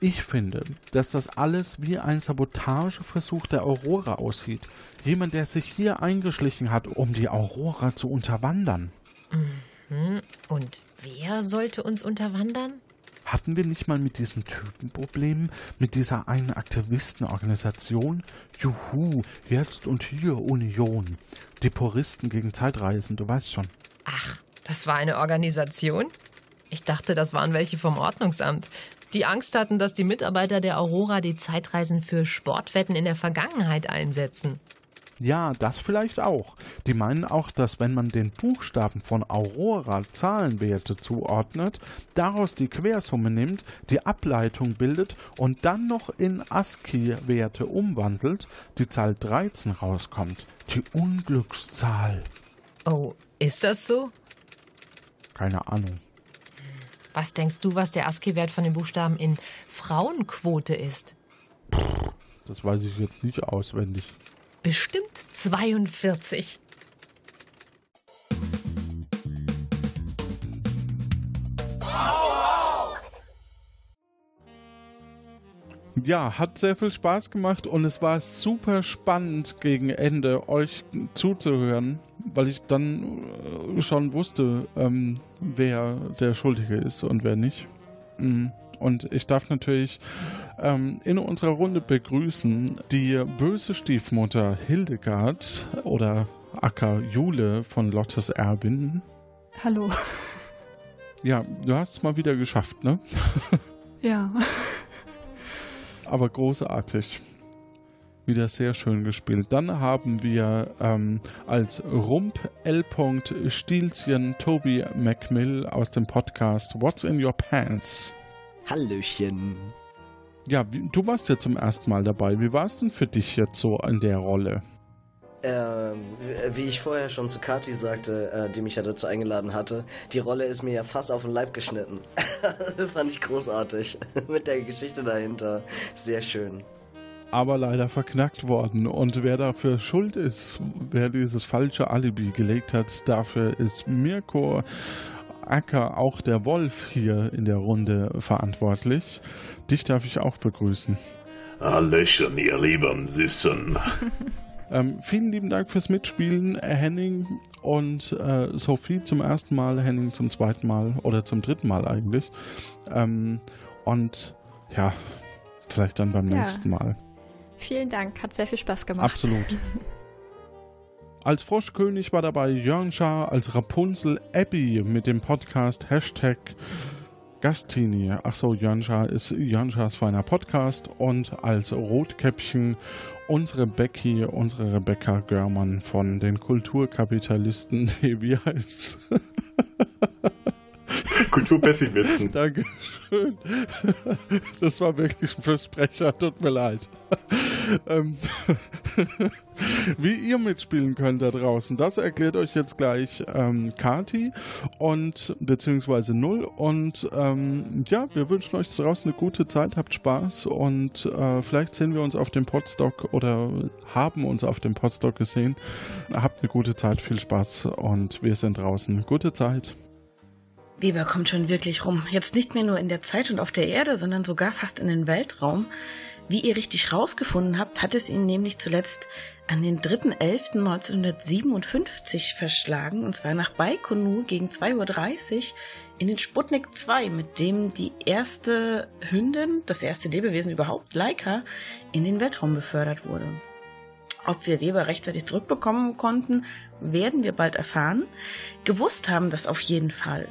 Ich finde, dass das alles wie ein Sabotageversuch der Aurora aussieht. Jemand, der sich hier eingeschlichen hat, um die Aurora zu unterwandern. Mhm. Und wer sollte uns unterwandern? Hatten wir nicht mal mit diesen Typen Problemen? Mit dieser einen Aktivistenorganisation? Juhu, jetzt und hier Union. Die Puristen gegen Zeitreisen, du weißt schon. Ach, das war eine Organisation? Ich dachte, das waren welche vom Ordnungsamt, die Angst hatten, dass die Mitarbeiter der Aurora die Zeitreisen für Sportwetten in der Vergangenheit einsetzen. Ja, das vielleicht auch. Die meinen auch, dass wenn man den Buchstaben von Aurora Zahlenwerte zuordnet, daraus die Quersumme nimmt, die Ableitung bildet und dann noch in ASCII-Werte umwandelt, die Zahl 13 rauskommt. Die Unglückszahl. Oh, ist das so? Keine Ahnung. Was denkst du, was der ASCII-Wert von den Buchstaben in Frauenquote ist? Das weiß ich jetzt nicht auswendig. Bestimmt 42. Ja, hat sehr viel Spaß gemacht und es war super spannend gegen Ende euch zuzuhören, weil ich dann äh, schon wusste, ähm, wer der Schuldige ist und wer nicht. Mhm. Und ich darf natürlich ähm, in unserer Runde begrüßen die böse Stiefmutter Hildegard oder Acker Jule von Lottes Erbin. Hallo. Ja, du hast es mal wieder geschafft, ne? Ja. Aber großartig. Wieder sehr schön gespielt. Dann haben wir ähm, als Rump L. Stilzchen Toby McMill aus dem Podcast What's in Your Pants? Hallöchen. Ja, du warst ja zum ersten Mal dabei. Wie war es denn für dich jetzt so in der Rolle? Ähm, wie ich vorher schon zu Kati sagte, äh, die mich ja dazu eingeladen hatte, die Rolle ist mir ja fast auf den Leib geschnitten. Fand ich großartig. Mit der Geschichte dahinter. Sehr schön. Aber leider verknackt worden. Und wer dafür schuld ist, wer dieses falsche Alibi gelegt hat, dafür ist Mirko Acker, auch der Wolf hier in der Runde verantwortlich. Dich darf ich auch begrüßen. Hallöchen, ihr lieben Süßen. Ähm, vielen lieben Dank fürs Mitspielen, Henning und äh, Sophie zum ersten Mal, Henning zum zweiten Mal oder zum dritten Mal eigentlich. Ähm, und ja, vielleicht dann beim Ja. nächsten Mal. Vielen Dank, hat sehr viel Spaß gemacht. Absolut. Als Froschkönig war dabei Jörn Schaar, als Rapunzel Abby mit dem Podcast Hashtag Gastini. Achso, Jörn Schaar ist Jörn Schaars feiner Podcast und als Rotkäppchen unsere Becky, unsere Rebecca Görmann von den Kulturkapitalisten. Nee, wie heißt's? Kulturpessimisten. Dankeschön. Das war wirklich ein Versprecher, tut mir leid. Ähm, Wie ihr mitspielen könnt da draußen, das erklärt euch jetzt gleich ähm, Kati und beziehungsweise Null. Und ähm, ja, wir wünschen euch draußen eine gute Zeit, habt Spaß und äh, vielleicht sehen wir uns auf dem Podstock oder haben uns auf dem Podstock gesehen. Habt eine gute Zeit, viel Spaß und wir sind draußen. Gute Zeit. Weber kommt schon wirklich rum. Jetzt nicht mehr nur in der Zeit und auf der Erde, sondern sogar fast in den Weltraum. Wie ihr richtig rausgefunden habt, hat es ihn nämlich zuletzt an den 3.11.1957 verschlagen, und zwar nach Baikonur gegen 2.30 Uhr in den Sputnik 2, mit dem die erste Hündin, das erste Lebewesen überhaupt, Laika, in den Weltraum befördert wurde. Ob wir Weber rechtzeitig zurückbekommen konnten, werden wir bald erfahren. Gewusst haben das auf jeden Fall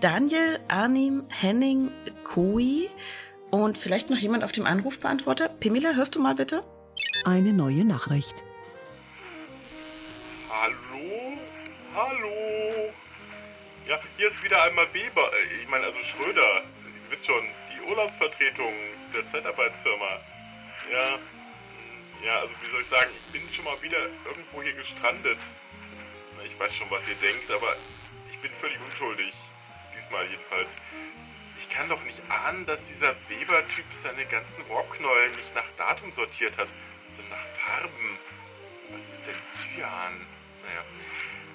Daniel, Arnim, Henning, Koi Und vielleicht noch jemand auf dem Anrufbeantworter. Pimela, hörst du mal bitte? Eine neue Nachricht. Hallo? Hallo? Ja, hier ist wieder einmal Weber. Äh, Ich meine, also Schröder. Ihr wisst schon, die Urlaubsvertretung der Zeitarbeitsfirma. Ja. Ja, also wie soll ich sagen, ich bin schon mal wieder irgendwo hier gestrandet. Ich weiß schon, was ihr denkt, aber ich bin völlig unschuldig. Diesmal jedenfalls. Ich kann doch nicht ahnen, dass dieser Weber-Typ seine ganzen Rohrknollen nicht nach Datum sortiert hat, sondern nach Farben. Was ist denn Cyan? Naja,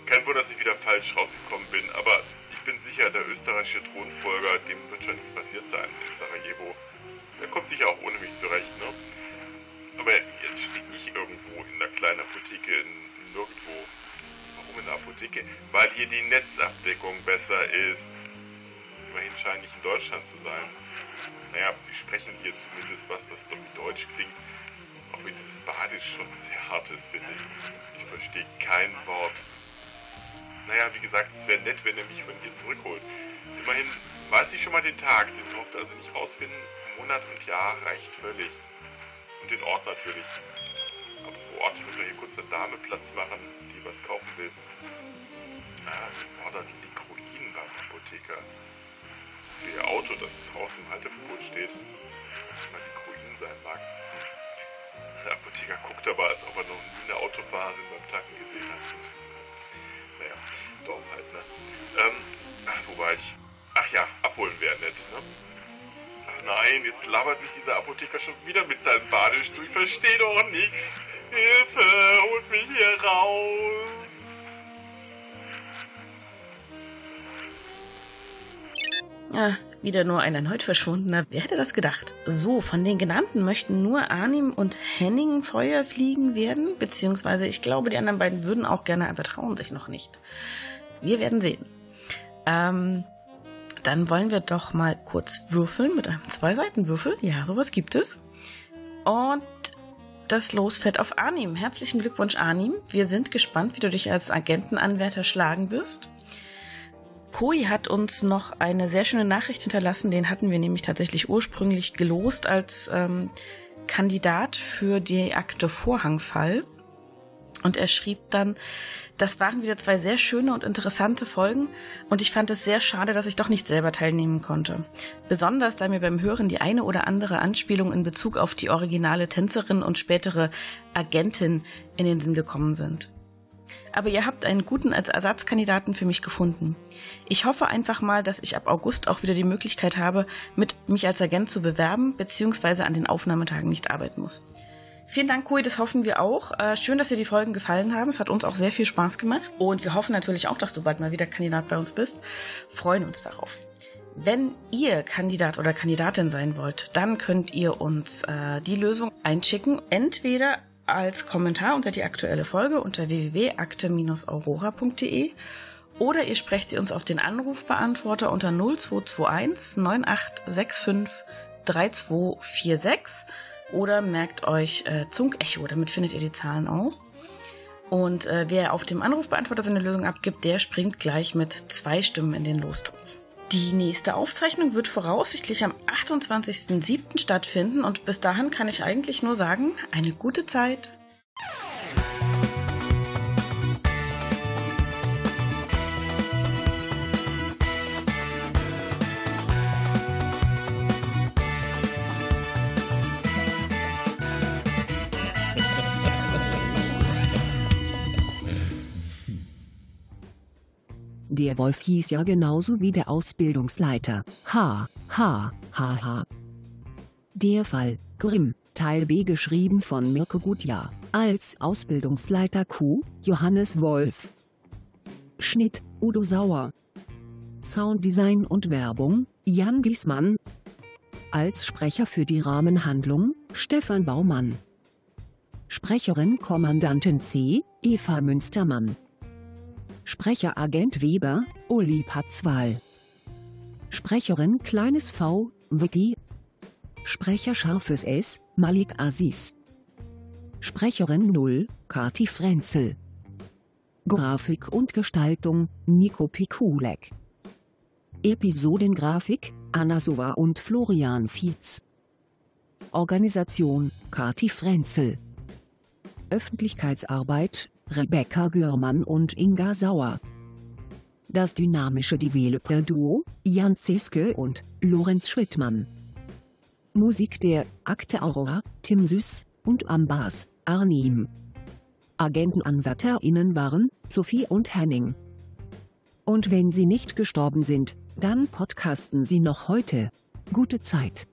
kein Wunder, dass ich wieder falsch rausgekommen bin, aber ich bin sicher, der österreichische Thronfolger, dem wird schon nichts passiert sein in Sarajevo. Der kommt sicher auch ohne mich zurecht, ne? Aber jetzt stehe ich irgendwo in einer kleinen Apotheke in nirgendwo. Warum in der Apotheke? Weil hier die Netzabdeckung besser ist. Immerhin scheine ich in Deutschland zu sein. Naja, die sprechen hier zumindest was, was doch wie Deutsch klingt. Auch wenn dieses Badisch schon sehr hart ist, finde ich. Ich verstehe kein Wort. Naja, wie gesagt, es wäre nett, wenn er mich von hier zurückholt. Immerhin weiß ich schon mal den Tag, den braucht er also nicht rausfinden. Monat und Jahr reicht völlig. Und den Ort natürlich. Apropos Ort, ich muss mal hier kurz eine Dame Platz machen, die was kaufen will. Ah, sie ordert Likroin beim Apotheker. Ihr Auto, das draußen im Halteverbot steht. Was mal Likroin sein mag. Der Apotheker guckt aber, als ob er noch nie eine Autofahrerin beim Tanken gesehen hat. Naja, Dorf halt, ne? Ähm, ach, wo war ich? Ach ja, abholen wäre nett, ne? Ach nein, jetzt labert mich dieser Apotheker schon wieder mit seinem Badisch zu. Ich verstehe doch nichts. Hilfe, holt mich hier raus. Ja, wieder nur ein erneut verschwundener. Wer hätte das gedacht? So, von den genannten möchten nur Arnim und Henning Feuer fliegen werden, beziehungsweise ich glaube, die anderen beiden würden auch gerne, aber trauen sich noch nicht. Wir werden sehen. Ähm, dann wollen wir doch mal kurz würfeln mit einem Zwei-Seiten-Würfel. Ja, sowas gibt es. Und das Los fällt auf Arnim. Herzlichen Glückwunsch, Arnim. Wir sind gespannt, wie du dich als Agentenanwärter schlagen wirst. Koi hat uns noch eine sehr schöne Nachricht hinterlassen. Den hatten wir nämlich tatsächlich ursprünglich gelost als ähm, Kandidat für die Akte Vorhangfall. Und er schrieb dann, das waren wieder zwei sehr schöne und interessante Folgen und ich fand es sehr schade, dass ich doch nicht selber teilnehmen konnte. Besonders, da mir beim Hören die eine oder andere Anspielung in Bezug auf die originale Tänzerin und spätere Agentin in den Sinn gekommen sind. Aber ihr habt einen guten als Ersatzkandidaten für mich gefunden. Ich hoffe einfach mal, dass ich ab August auch wieder die Möglichkeit habe, mit mich als Agent zu bewerben, beziehungsweise an den Aufnahmetagen nicht arbeiten muss. Vielen Dank, Koi, das hoffen wir auch. Äh, schön, dass dir die Folgen gefallen haben. Es hat uns auch sehr viel Spaß gemacht. Und wir hoffen natürlich auch, dass du bald mal wieder Kandidat bei uns bist. Freuen uns darauf. Wenn ihr Kandidat oder Kandidatin sein wollt, dann könnt ihr uns äh, die Lösung einschicken. Entweder als Kommentar unter die aktuelle Folge unter www.akte-aurora.de oder ihr sprecht sie uns auf den Anrufbeantworter unter 0221 9865 3246 oder merkt euch äh, Zunk Echo, damit findet ihr die Zahlen auch. Und äh, wer auf dem Anrufbeantworter seine Lösung abgibt, der springt gleich mit zwei Stimmen in den Lostopf. Die nächste Aufzeichnung wird voraussichtlich am 28.07. stattfinden und bis dahin kann ich eigentlich nur sagen, eine gute Zeit. Der Wolf hieß ja genauso wie der Ausbildungsleiter. Ha, ha, ha, ha. Der Fall, Grimm, Teil B geschrieben von Mirko Gutjahr, als Ausbildungsleiter Q, Johannes Wolf. Schnitt, Udo Sauer. Sounddesign und Werbung, Jan Giesmann. Als Sprecher für die Rahmenhandlung, Stefan Baumann. Sprecherin Kommandantin C, Eva Münstermann. Sprecher Agent Weber, Uli Patzwal. Sprecherin Kleines V, Vicky. Sprecher Scharfes S, Malik Aziz. Sprecherin 0, Kati Frenzel. Grafik und Gestaltung, Nico Pikulek. Episodengrafik Anna Sova und Florian Fietz. Organisation Kati Frenzel. Öffentlichkeitsarbeit Rebecca Görmann und Inga Sauer. Das dynamische Developer-Duo Jan Zeske und Lorenz Schwittmann. Musik der Akte Aurora, Tim Süß und am Bass Arnim. AgentenanwärterInnen waren Sophie und Henning. Und wenn sie nicht gestorben sind, dann podcasten sie noch heute. Gute Zeit.